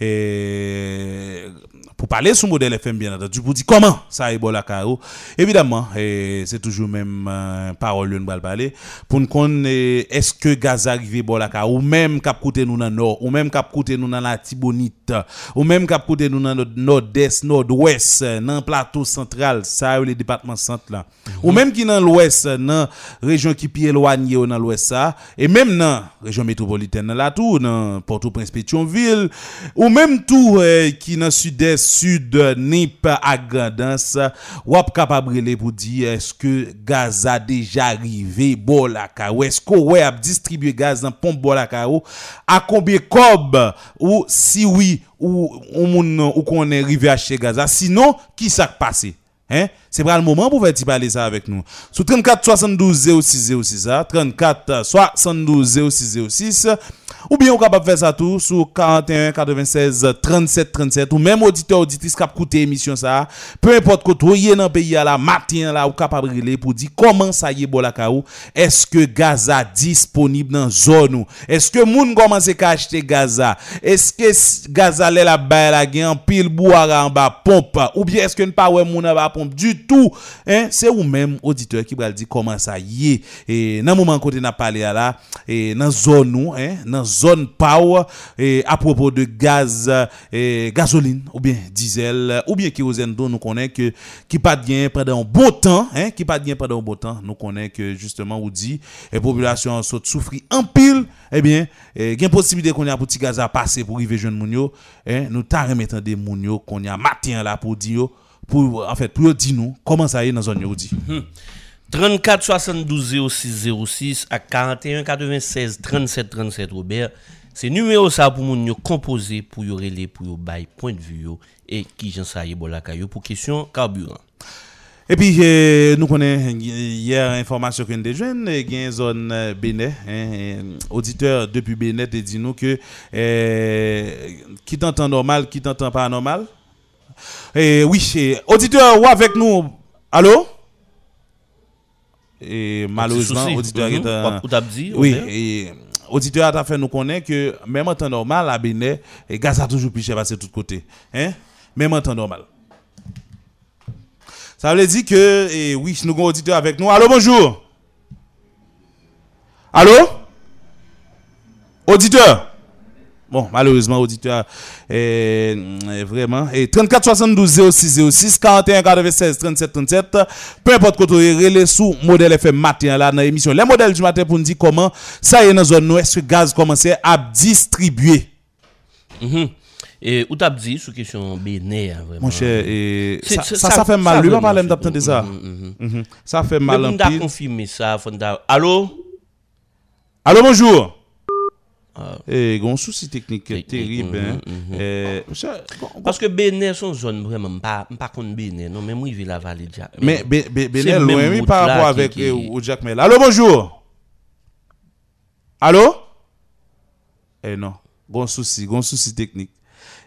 S1: euh, pour parler sur modèle FM bien entendu. Pour dire comment ça est bon la caro évidemment c'est toujours même euh, parole nous va parler. Pour nous connaître est-ce que gaz arrivé bon la caro ou même cap côté nous dans nord? Ou même cap côté nous dans la Tibonite? Ou même cap côté nous dans le nord-est nord-ouest dans plateau central ça les départements centre là? Ou même qui dans l'ouest dans région qui pied éloignée ou dans l'ouest ça et même dans région métropolitaine là tout dans Port-au-Prince Pétionville ou même tout euh, qui dans sud-est sud Nip à Grandance ou ap capable relé pour dire est-ce que gaz a déjà arrivé bon la ka ou est-ce qu'on ouais a distribué gaz dans pompe bon la ka ou à combien cob? Ou si oui ou moun ou qu'on est arrivé acheter gaz là? sinon qui ça passé? Hein? C'est pas le moment pour faire parler ça avec nous. Sous 34 72 06 06 ça, 34 72 06 06 Ou bien ou capable faire ça tout sur 41 96 37 37 ou même auditeur auditrice qui a écouté émission ça. Peu importe où y est dans le pays là matin là ou capable de pour dire comment ça y est la. Est-ce que Gaza disponible dans zone ou? Est-ce que moun commence à acheter Gaza? Est-ce que Gaza là la bail la gen en pile boire en bas pompe? Ou bien est-ce que ne pas ouais moun en bas pompe du tout? Hein? C'est ou même auditeur qui va dire comment ça y est. Et dans moment côté n'a parlé là et dans zone nous hein? Zone power et à propos de gaz et gasoline ou bien diesel ou bien kérosène dont nous connaît que qui pas bien pendant un bon temps hein qui pas bien pendant un bon temps nous connaît que justement ou dit et population saute souffrir en pile eh bien il y a possibilité qu'on a pour petit gaz à passer pour arriver jeune moun yo hein nous t'a remettre des moun yo qu'on y a matin là pour dire pour en fait pour dire nous comment ça y est dans zone dit
S2: 34 72 06 06 à 41 96 37 37 Robert. C'est numéro ça pour yo composer pour yo relais pour yo bay point de vue et qui j'en y est bon la pour question carburant.
S1: Et puis, euh, nous connaissons hier information que nous avons jeunes, y une zone euh, hein, euh, auditeur depuis Bénin, te dit nous que euh, qui t'entend normal, qui t'entend pas normal. Et oui, et, auditeur ou avec nous, allô? Et malheureusement, auditeur est
S2: Ou- t'as dit,
S1: Oui, et auditeur a fait nous connaître que même en temps normal, à Bénin, et gaz a toujours parce que de tous côtés. Hein? Même en temps normal. Ça veut dire que, et oui, nous avons un auditeur avec nous. Allô, bonjour. Allô? Auditeur? Bon, malheureusement, auditeur, est vraiment. Et 34 72 06 06 41 96 37 37. Peu importe quoi, relais sous modèle FM matin là dans l'émission. Les modèles du matin pour nous dire comment ça y est dans la zone nous, est-ce que gaz commence à distribuer.
S2: Mhm. Et ou t'as dit sur question hein, vraiment?
S1: Mon cher, et ça,
S2: c'est-
S1: ça, ça fait mal. Lui, pas parler ça.
S2: Mhm,
S1: Mhm. Ça fait mal
S2: t'a
S1: pile.
S2: confirmer ça, Allô?
S1: Allô, bonjour.
S2: Ah.
S1: Eh, gon souci technique terrible.
S2: mhm,
S1: hein.
S2: mhm.
S1: Eh,
S2: Parce que Bénin, son zone vraiment, pas, pas contre Bénin, non, mais moi, il vais la vallée déjà.
S1: Mais Bénin,
S2: même
S1: loin, oui, par rapport
S2: qui-
S1: avec
S2: qui-
S1: euh, au Jack Mel. Allô, bonjour. Allô? Eh non, gon souci, gon souci technique.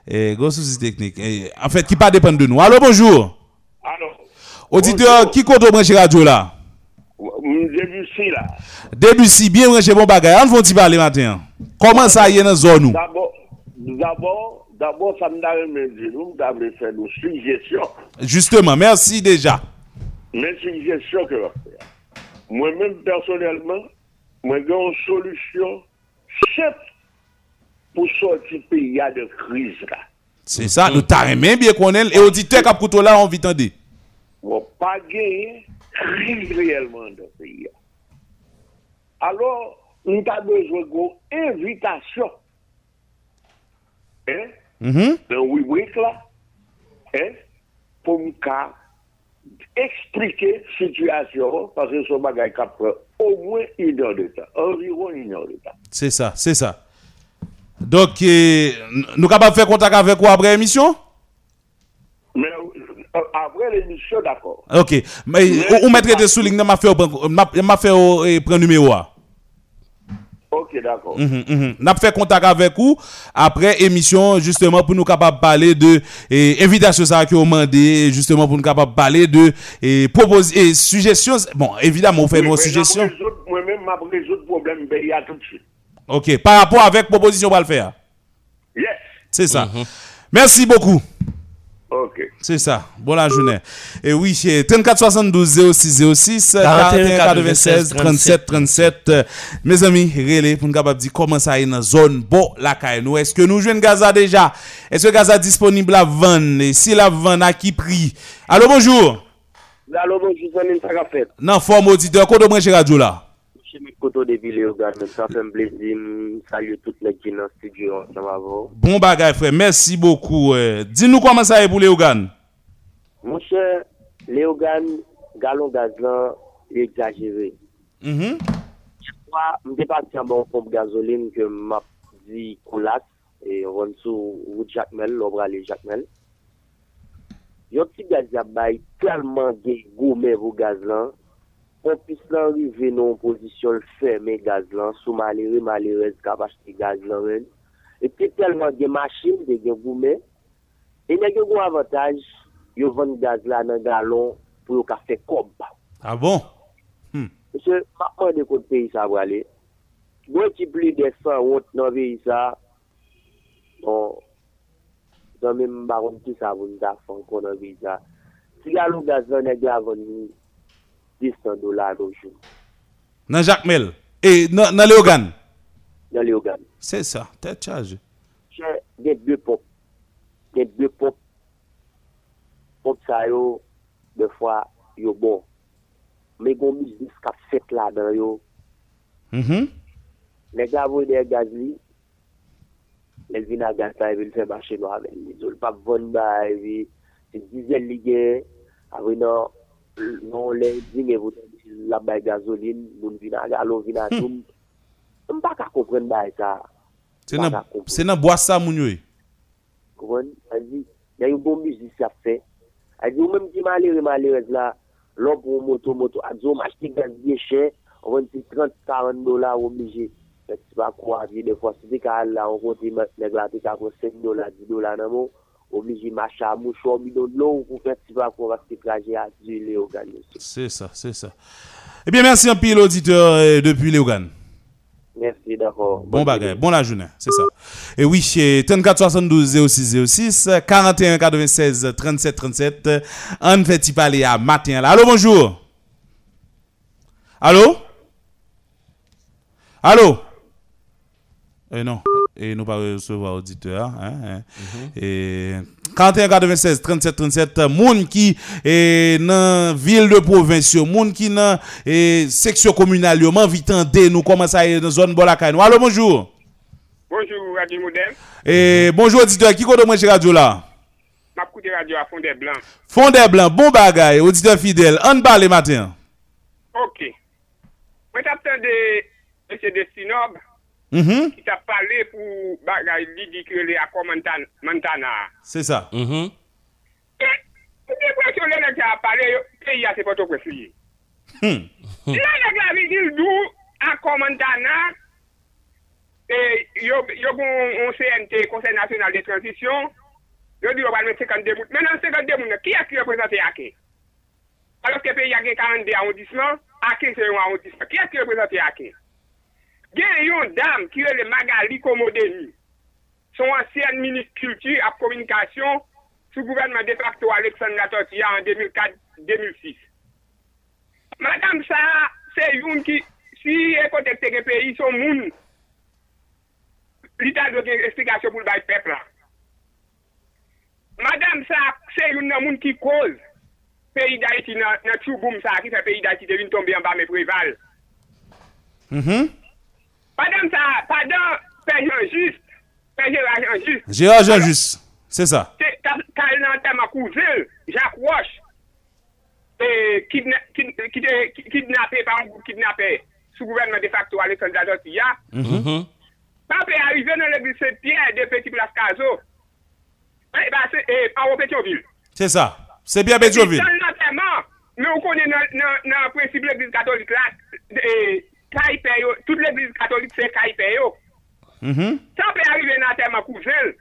S1: Eh, gon souci technique. Eh, en fait, qui pas dépend de nous. Allô, bonjour.
S12: Allô,
S1: Auditeur, qui compte brancher radio là?
S12: Debussy là.
S1: Debussy, bien branché bon bagay. On va parler matin. Comment ça y est dans la zone nous?
S12: D'abord, ça me donne dire, nous devons faire nos suggestions.
S1: Justement, merci déjà.
S12: Mes suggestions que je vais faire. Moi-même, personnellement, moi, j'ai une solution simple pour sortir le pays de crise là.
S1: C'est ça, nous t'arrêtons bien qu'on est. Et auditeur a coûté là, on vit tendre.
S12: On pas crise réellement dans le pays. Alors, nous avons besoin d'une invitation. Hein?
S1: Mhm.
S12: Dans le rubrique là, hein? Pour nous expliquer la situation, parce que ce bagage prend au moins une heure de temps, environ une heure de temps.
S1: C'est ça, c'est ça. Donc, euh, nous capables de faire contact avec vous après l'émission?
S12: Mais euh, après l'émission, d'accord.
S1: Ok. Mais
S12: Mais-
S1: ou mettre des soulignes, fait au- eh, prendre numéro. a.
S12: Ok, d'accord.
S1: Mhm, mhm. N'a fait contact avec vous après émission justement pour nous capables de parler de eh, invitation ça que vous demandé justement pour nous capables de parler de et proposer et suggestions. Bon, évidemment, on fait
S12: Oui,
S1: nos suggestions.
S12: Moi-même, je résoudre le problème pays à tout de suite.
S1: Ok. Par rapport avec proposition on va le faire.
S12: Yes.
S1: C'est ça. Merci beaucoup.
S12: Ok.
S1: C'est ça. Bon la journée. Et oui, c'est 34 72 06 06 41 96 37 37. Euh, Mes amis, relais pour nous capable de dire comment ça est dans la zone bon la caille nous. Est-ce que nous jouons Gaza déjà? Est-ce que Gaza disponible à vendre? Et si la vendre à qui prix? Allô, bonjour.
S13: Allô, bonjour, ça fait.
S1: Non, forme auditeur, quoi de branche radio là?
S13: Je suis Koto de Ville-Ogan, ça fait un plaisir. Salut toutes les qui sont dans le studio, ça va vous?
S1: Bon bagay frère, merci beaucoup. euh. Dis-nous comment ça est pour les Ougan.
S13: Mon cher, Léogan, galon gaz là, il est exagéré.
S1: Mhm.
S13: Moi, je suis parti en bon pompe gasoline que m'a dit colas et on va sous route Jacmel, l'obra les Jacmel. Yon petit gaz y a bay tellement de gourmet pour gaz là. Pompis lan rive nou pozisyon l ferme gaz lan, sou malere malerez kapache te gaz lan ren. E te telman gen machin de gen goume, e ne gen gou avantaj, yo ven gaz lan nan galon pou yo ka fe kob.
S1: A ah bon? Hmm.
S13: Mese, makman de kote peyi sa wale, gwen ti pli de desan wot nan veyi sa, bon, zan men mbaron ki sa voun da fon kon nan veyi sa, si galon gaz lan ne gen avon ni, 200 dollars au jour.
S1: Dans Jacmel et dans, dans Léogane
S13: Dans Léogane.
S1: C'est ça, tête charge.
S13: J'ai deux pompes. J'ai deux pompes. Pompes ça, yo, deux fois, yo bon. Mais gon business qu'a fait là-dedans, yo.
S1: Mm
S13: -hmm. Les gars voient des gaz li, les vina gaz ça, ils font marché noir avec Ils ne pas vendre, ils disent, ils disent, ils disent, non lè di ne vote la bay gazoline, moun vina galon vina hmm. doum, m Mpa ka kompren bay sa.
S1: Se nan boasa moun yo e?
S13: Kompren, a di, nan yon bon mizis ya fe, A di ou menm di malere malere la, lò pou moto moto, a di ou machti gaz biye chè, an ven ti 30-40 dola ou mije, Fè ti pa kwa, an di defwa si di ka al la, an konti mèk la te ka kon 5 dola, 10 dola nan moun, mo, oblige macha, moucho, bidon lò, ou pou fè ti pa kwa, va se traje a di le o ganyo.
S1: C'est ça, c'est ça. Eh bien, merci un pile auditeur euh, depuis Léogan.
S13: Merci, d'accord.
S1: Bon bagay, bon la journée, c'est ça. Et oui, chez 34 72 06 06, 41 96 37 37, on fait y parler à matin là. Allô, bonjour. Allô? Allô? Eh non, et nous pas recevoir auditeur. Hein, hein. Et 41 96 37 37, moun qui est dans ville de province, moun qui dans section communale, tenter nous comment ça est dans zone Bolakay. Allô, bonjour.
S14: Bonjour, Radio Modem.
S1: Et bonjour auditeur, qui compte moi chez radio là?
S14: Ma coute radio à fond des blancs.
S1: Fondé blanc, bon bagay, auditeur fidèle, on parle le matin.
S14: Ok. Moi, j'attendais M. Mm
S1: -hmm.
S14: Ki ta pale pou bagay didikele akwa mantana. Se sa.
S1: Mm -hmm.
S2: E,
S14: pou depresyon lè lè ki a pale, pe ya se poto kwe fliye.
S1: Hmm.
S14: lè lè ki a vidil dou akwa mantana, e, yo kon CNT, Konseil National de Transition, yo di yo balme 52 moun. Menan 52 moun, ki a ki represente ake? Alok ke pe ya gen 42 arrondissement, ake se yon arrondissement. Ki a ki represente ake? Gen yon dam ki re le magali komodeni. Son ansyen minis kulti ap komunikasyon sou gouvernement de facto Alexandra Tortilla an 2004-2006. Madame sa, se yon ki si ekotekte gen peyi son moun li ta do gen esplikasyon pou l bay pepla. Madame sa, se yon nan moun ki koz peyi da iti nan, nan chou boum sa ki sa peyi da iti devin tombe an ba
S1: me
S14: preval. Mm-hmm. Pardon, ça, pardon, Père juste Père Gérard juste
S1: Gérard Jean-Juste, c'est ça.
S14: Quand ma cousine, Jacques Roche, e, kidnappé par un groupe kidnappé sous gouvernement de facto à l'école
S2: d'Adotia.
S14: Papa est arrivé dans l'église Saint-Pierre de Petit Place eh, Caso. Eh, par Pétionville.
S1: C'est ça. C'est bien Pétionville.
S14: Dans l'enterrement, mais on connaît dans le principe de l'église catholique là. Caïpé, yo, toute l'église catholique c'est Caïpé. yo.
S1: Mhm.
S14: Ça peut arriver dans l'enterrement cousin.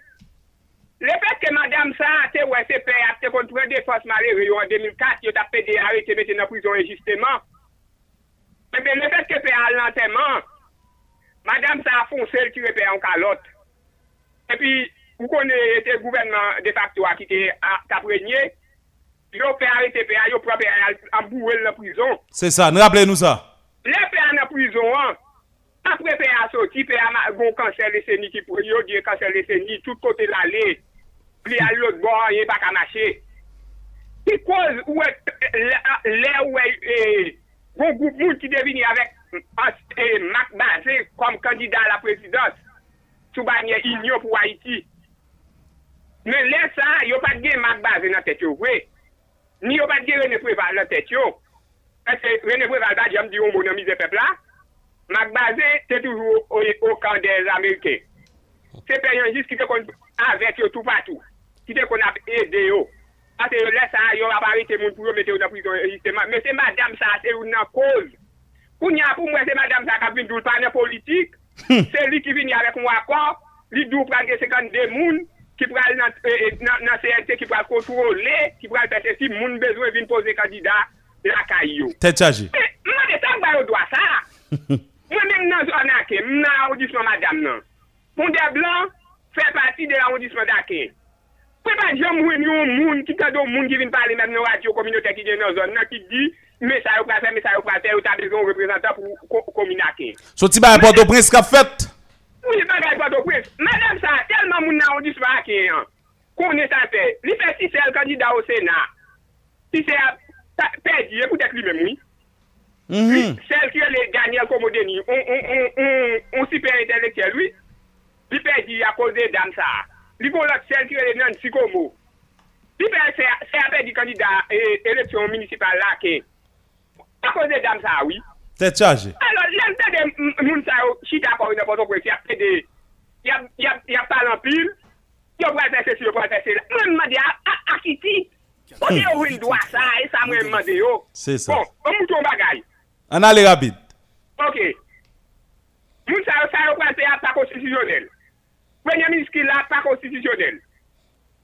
S14: Le fait que madame ça, te ouais, c'est père, te contre des forces malheureuses yo, en 2004, yo t'a pédé arrêté mettre dans la prison injustement. Mais ben, le fait que père à l'enterrement, madame ça a foncé le tuer père en calotte. Et puis, vous connaissez le gouvernement de facto qui était à prégné, yo fait arrêter père, yo propre en bouer la prison.
S1: C'est ça. Nous rappelez-nous ça.
S14: Le pe an aprizon an, apre pe a soti, pe an gon kanser le seni ki pou yo, diye kanser le seni, tout kote lale, pli al lot bon, ye baka mache. Ti koz ou e, le ou e, e gon goup moun ki devini avek e, Mak Bazé kom kandida la prezidans, sou banye inyo pou Haiti. Men le sa, yo pat gen Mak Bazé nan tet yo, we. Ni yo pat gen René Préval nan tet yo. Rene Breval ba jam di yon oh, moun amize pepla, mak baze se toujou o kan de l'Amerike. Se pe yon jis ki te kon avek yo tou patou, ki te kon ap e de yo. Ase yo lesa yo aparite moun pou yo mete yo da prizon enjisteman. Men se madame sa se yon nan koz. Koun ya pou mwen se madame sa kap vin doul panè politik, se hmm. li ki vin yavek mwa akor, li doul pranke sekand de moun, ki pral euh, euh, nan CNT, ki pral kontrole, ki pral pese si moun bezwen vin pose kandida la lakay yo.
S1: Tè
S14: tchaje. Mwen de tan ba yo dwa sa. Mwen men nan zon ake, mwen nan aoudisman madame nan. Mwen de blan, fè pati de aoudisman dake. Pwè pa jom mwen yon moun, ki kado moun ki vin pale mèm nan radio kominote ki gen nan zon nan ki di, mè sa yo prase, mè sa yo prase, ou ta bezon reprezentan pou kominake.
S1: So ti ba baye Porto Prince ka fèt?
S14: Mwen de baye Porto Prince. Madame sa, telman moun nan aoudisman ake yon. Konè sa fè, li fè si sel kandida o Sena. Si se ap perdi, e écoutez mhm. lui
S1: même, oui.
S14: Celle qui est Daniel Comodeni, on super intellectuel, oui. Lui perdu à cause des dames, ça. Lui pour l'autre, celle qui est non psychomo. Lui perdu, c'est à perdre candidat euh, élection municipale là, qui à cause des dames, ça, oui.
S1: C'est chargé.
S14: Alors, l'entente de Mounsao, oh, chita pour n'importe quoi, qui a pédé, il y a pas l'empile, il y a pas de session, il y a pas de session. Même, il y a acquitté. Bon, yo win dwa sa, e sa mwen mande yo.
S1: Se sa.
S14: Bon, mwen ton bagay.
S1: An ale rapid.
S14: Ok. Moun sa yo sa yo kwa se a pa konstitusyonel. Mwen yamin skil la pa konstitusyonel.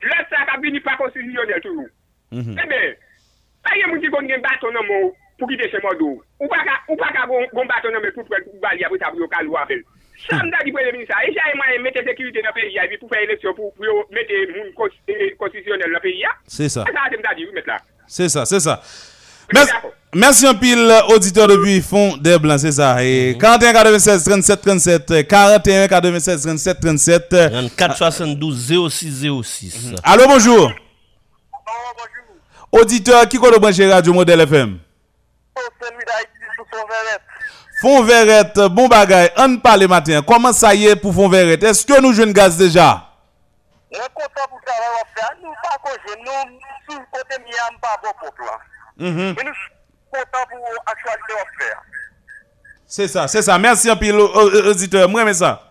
S14: Lè sa ka bini pa konstitusyonel toujou.
S1: Mhm.
S14: Ebe, eh a ye moun ki kon gen baton nan moun pou ki de se moun do. Ou pa ka, ou pa ka gon baton nan moun pou prel pou bali apri sa pou yo ka lwa fel. Sam da di premier ministre, e jaye mwen mette sekirite nan peyi ya, vi pou fè eleksyon pou, pou yo mette moun kons- konstisyonel nan peyi ya.
S1: C'est ça.
S14: E sa atem da di, ou mette la.
S1: C'est ça, c'est ça. Merci, un pile auditeur depuis Fond des Blancs, c'est ça. Et 41 96 37 37, 41 96 37 37.
S2: 34 72 06 06.
S1: Allô, bonjour. Auditeur, qui connaît branché Radio Modèle FM? Fond Verrette, bon bagay, on parle matin. Comment ça y est pour Fond Verrette? Est-ce que nous jouons gaz déjà?
S15: Mwen kontan pou travay wap fè, nou pa konje, nou sou kote mi am pa bo pop la.
S1: Mhm. C'est ça, c'est ça. Merci un au- au- auditeur. Moi, mais ça.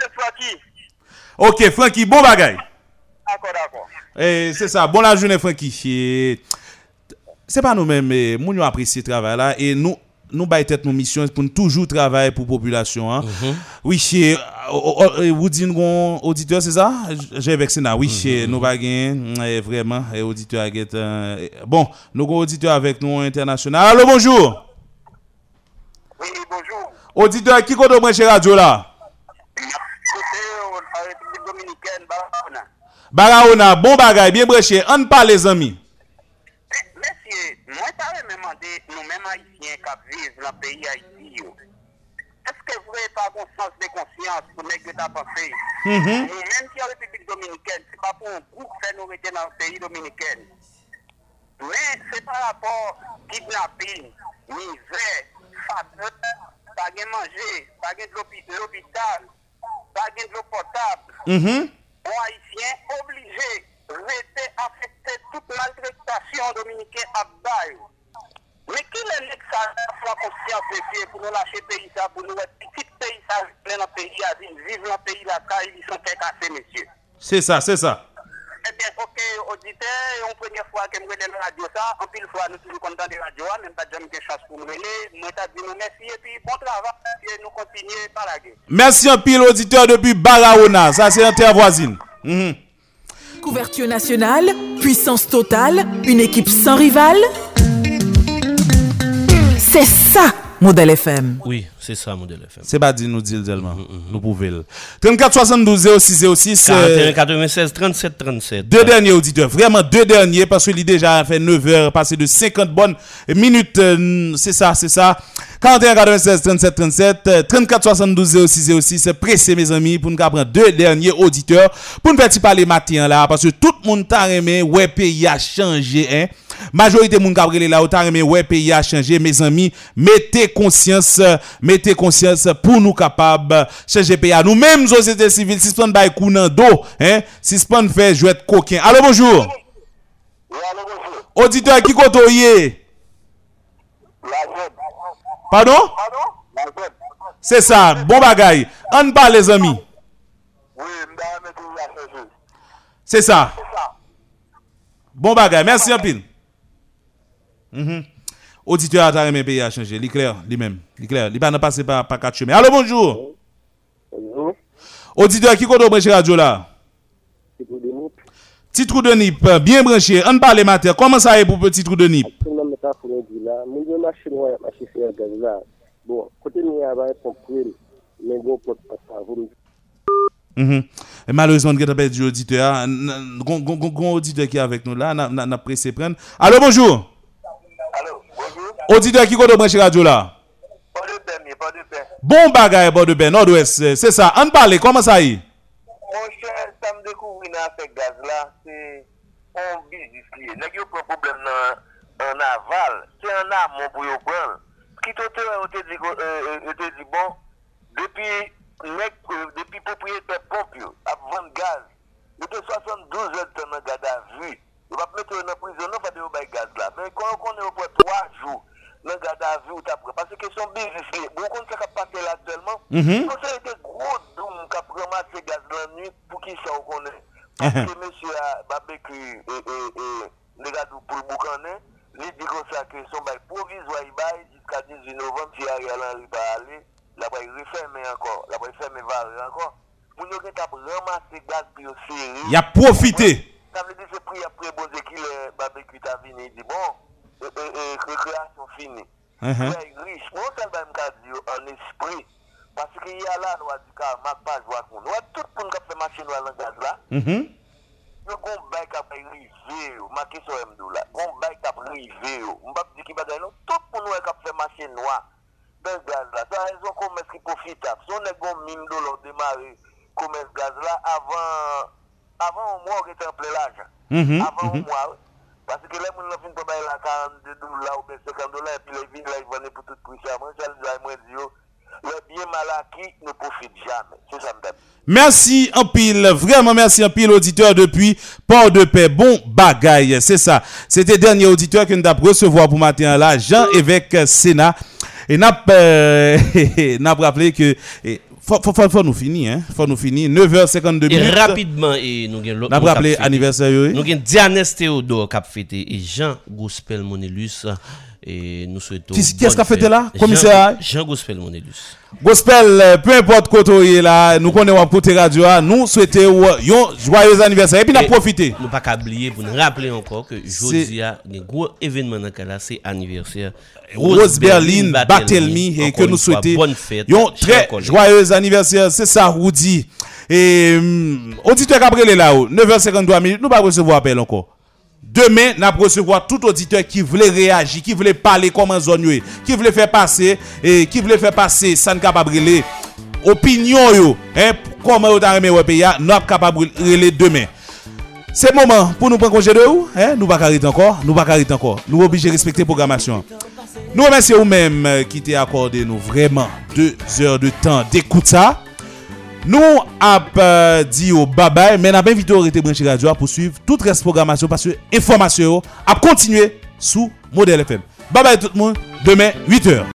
S15: Fwa ki,
S1: Ok, Francky, bon bagay.
S15: akor akor.
S1: Eh, c'est ça, bon la journée Francky. C'est pas nous-mêmes, mais nous nous apprécions le travail là et nous nous baillons tête nos missions pour nous toujours travailler pour la population. hein. Oui, chez vous dites nous auditeur, c'est ça? J'ai vexé là. Oui, chez nous pas gagné, eh, vraiment et auditeur get, euh, eh, bon, nous avons auditeur avec nous international. Allô, bonjour.
S15: Oui, bonjour.
S1: Auditeur qui compte brancher radio là?
S15: Barahona.
S1: Baraona, bon bagay, bien branché. On parle les amis.
S15: Mesye, mwen ta re memande nou menm Haitien kap vive nan peyi Haiti yo. Eske vre pa kon sens de konsyans pou nek de ta panse?
S1: Mhm.
S15: Nou menm ki an Republik Dominikèn, se pa pou an gouk fè nou rete nan peyi Dominikèn. Men, se pa rapor kidnapping, mizè, fatre, pa gen manje, pa gen l'hôpital, pa gen l'eau potable.
S1: Mhm.
S15: Bon haïtien obligé rete affecté toute maltraitation dominicaine à bail. Mais qui le nek sa fwa conscience de pour nous lâcher pays ça, pour nous être petit pays ça, plein dans pays à vivre, dans pays la caille, ils sont cassés, messieurs.
S1: C'est ça, c'est ça.
S15: Eh bien, ok, auditeur, on première fois que je la radio ça, en pile fois, nous toujours contents de la radio, même pas jamais de chance pour nous relayer, moi t'as dit nous merci, et puis bon travail, et nous continuer par la guerre.
S1: Merci un pile auditeur depuis Baraona. Ça, c'est un terre voisine. Mhm.
S16: Couverture nationale, puissance totale, une équipe sans rival. C'est ça. Modèle FM.
S2: Oui, c'est ça, modèle FM.
S1: C'est pas dit nous dire tellement. Nous pouvons. le. 34 72 06 06.
S2: 41 96 37 37.
S1: Deux derniers auditeurs, vraiment deux derniers, parce qu'il a déjà fait 9 heures, passé de 50 bonnes minutes. euh, C'est ça, c'est ça. 41 96 37 37, euh, 34 72 06 06, pressé mes amis, pour nous prendre deux derniers auditeurs, pour nous faire parler matin là, parce que tout le monde t'a aimé, ouais, pays a changé, hein. Majorité moun ka brele là, ou t'a aimé, ouais, pays a changé, mes amis, mettez conscience, euh, mettez conscience pour nous capables changer pays. à Nous-mêmes, société civile, si on bail dos, hein, si on fait jouer coquin. Allô, bonjour. Auditeur qui côtoie Pardon? C'est ça, bon bagaille. On parle les amis. C'est ça. Bon bagay, merci un pile. Mhm. Auditeur a ta pays a changé, li clair, lui-même. Li clair, li pas n'a passé par par quatre chemins. Allô, bonjour.
S17: Bonjour.
S1: Auditeur qui compte branché radio là? Petit trou de nip, bien branché. On parle matin. Comment ça est pour petit trou de nip?
S17: Bon, côté nous a pas compris. Mais bon, pour pas savoir.
S1: Mhm. Et Malheureusement, nous avons perdu auditeur. Qui est avec nous là, n'a n'a pressé prendre. Allô, bonjour. Auditeur qui connaît brancher radio là Bon bagay borde ben, nord-ouest, se sa. An pale, koman sa yi?
S18: Mon chè, sa m dekouvri nan afek gaz la, se on bizis liye. Nè gyo pou problem nan aval, se an amon pou yo pran. Ki tote yo te di bon, depi propriété pomp yo, ap vant gaz, yo te 72 jen ton nan gada vu. Yo pap mette
S1: Mhm.
S18: A été gros doum qui a ramassé gaz la nuit pour qui ça on connaît. Parce que monsieur a barbecue et et et les gars pour le boucaner, il dit comme ça que son bail provisoire il bail jusqu'à 18 novembre si Ariel Henry va aller, là va refermer encore, va encore. Pour nous qui t'a ramassé gaz puis au serré.
S1: Il a profité.
S18: Ça veut dire que c'est pris après bon Dieu qu'il est barbecue t'a venu, il dit bon, euh, euh, euh, récréation finie.
S1: Mhm.
S18: Ouais, riche. Moi, ça va me dire en esprit. Parce qu'il y a là, nous, du cas, ma page, voit qu'on. Nous, tout le monde qui fait machine dans le gaz là.
S1: Mhm.
S18: Nous avons un bail qui a arrivé, marqué sur M2 là. Un bail qui a arrivé. On va dire qu'il va gagner. Tout le monde qui a fait machine noire dans le gaz là. Ça a raison commerce qui profitable. Si on est un mine de l'eau démarrer commerce gaz là avant, avant un mois, on était en plein l'argent.
S1: Mhm,
S18: Avant un
S1: mhm.
S18: mois. Parce que les gens ne font pas la 42 dollars ou bien 50 dollars et puis les vignes là, ils vendent pour tout prix. Ça, moi, je dis, moi, dis, les biens mal acquis ne profitent jamais. C'est ça, madame.
S1: Merci en pile, vraiment merci en pile auditeur depuis Port de Paix. Bon bagaille, c'est ça. C'était dernier auditeur que nous avons recevoir pour matin là, Jean-Évêque Sénat. Et n'a euh, *laughs* n'a rappelé que faut, faut, faut, faut nous finir, hein. Faut nous finir. 9h52
S2: Et rapidement, et nous avons l'autre.
S1: Rappelé anniversaire.
S2: Nous avons Diane Théodore qui a fêté et Jean Gospel Monelus. Et nous souhaitons.
S1: Qui- qui est-ce qui a
S2: bonne
S1: fêté
S2: fête.
S1: là?
S2: Jean-
S1: Commissaire?
S2: Jean Gospel Monelus.
S1: Gospel, euh, peu importe côté là, nous connaissons côté radio, là, nous souhaitons un joyeux anniversaire. Et puis, nous profiter.
S2: Nous pas oublier pour nous rappeler encore que jeudi a un gros événement dans là, c'est anniversaire.
S1: Rose Berlin, Barthélemy, et que nous souhaitons
S2: Bonne fête.
S1: un très joyeux anniversaire. C'est ça, Rudy. Et, hum, auditeur Gabriel là-haut, 9h53 minutes, nous ne pas recevoir appel encore. Demain, nous recevoir tout auditeur qui voulait réagir, qui voulait parler comment zone yo est, qui voulait faire passer, et qui voulait faire passer, ça ne capable de opinion hein, comment vous pays, nous sommes capables de demain. C'est le moment pour nous prendre congé de vous. Hein? Nous ne pouvons pas encore. Nous ne pouvons pas encore. Nous sommes obligés de respecter la programmation. Nous remercions vous-même qui t'avez accordé nous vraiment deux heures de temps d'écoute ça. Nou ap euh, di yo babay Men ap invite ou rete branche radio A pousuiv tout res programasyon Paske informasyon yo ap kontinue sou Model FM Babay tout moun, demen 8h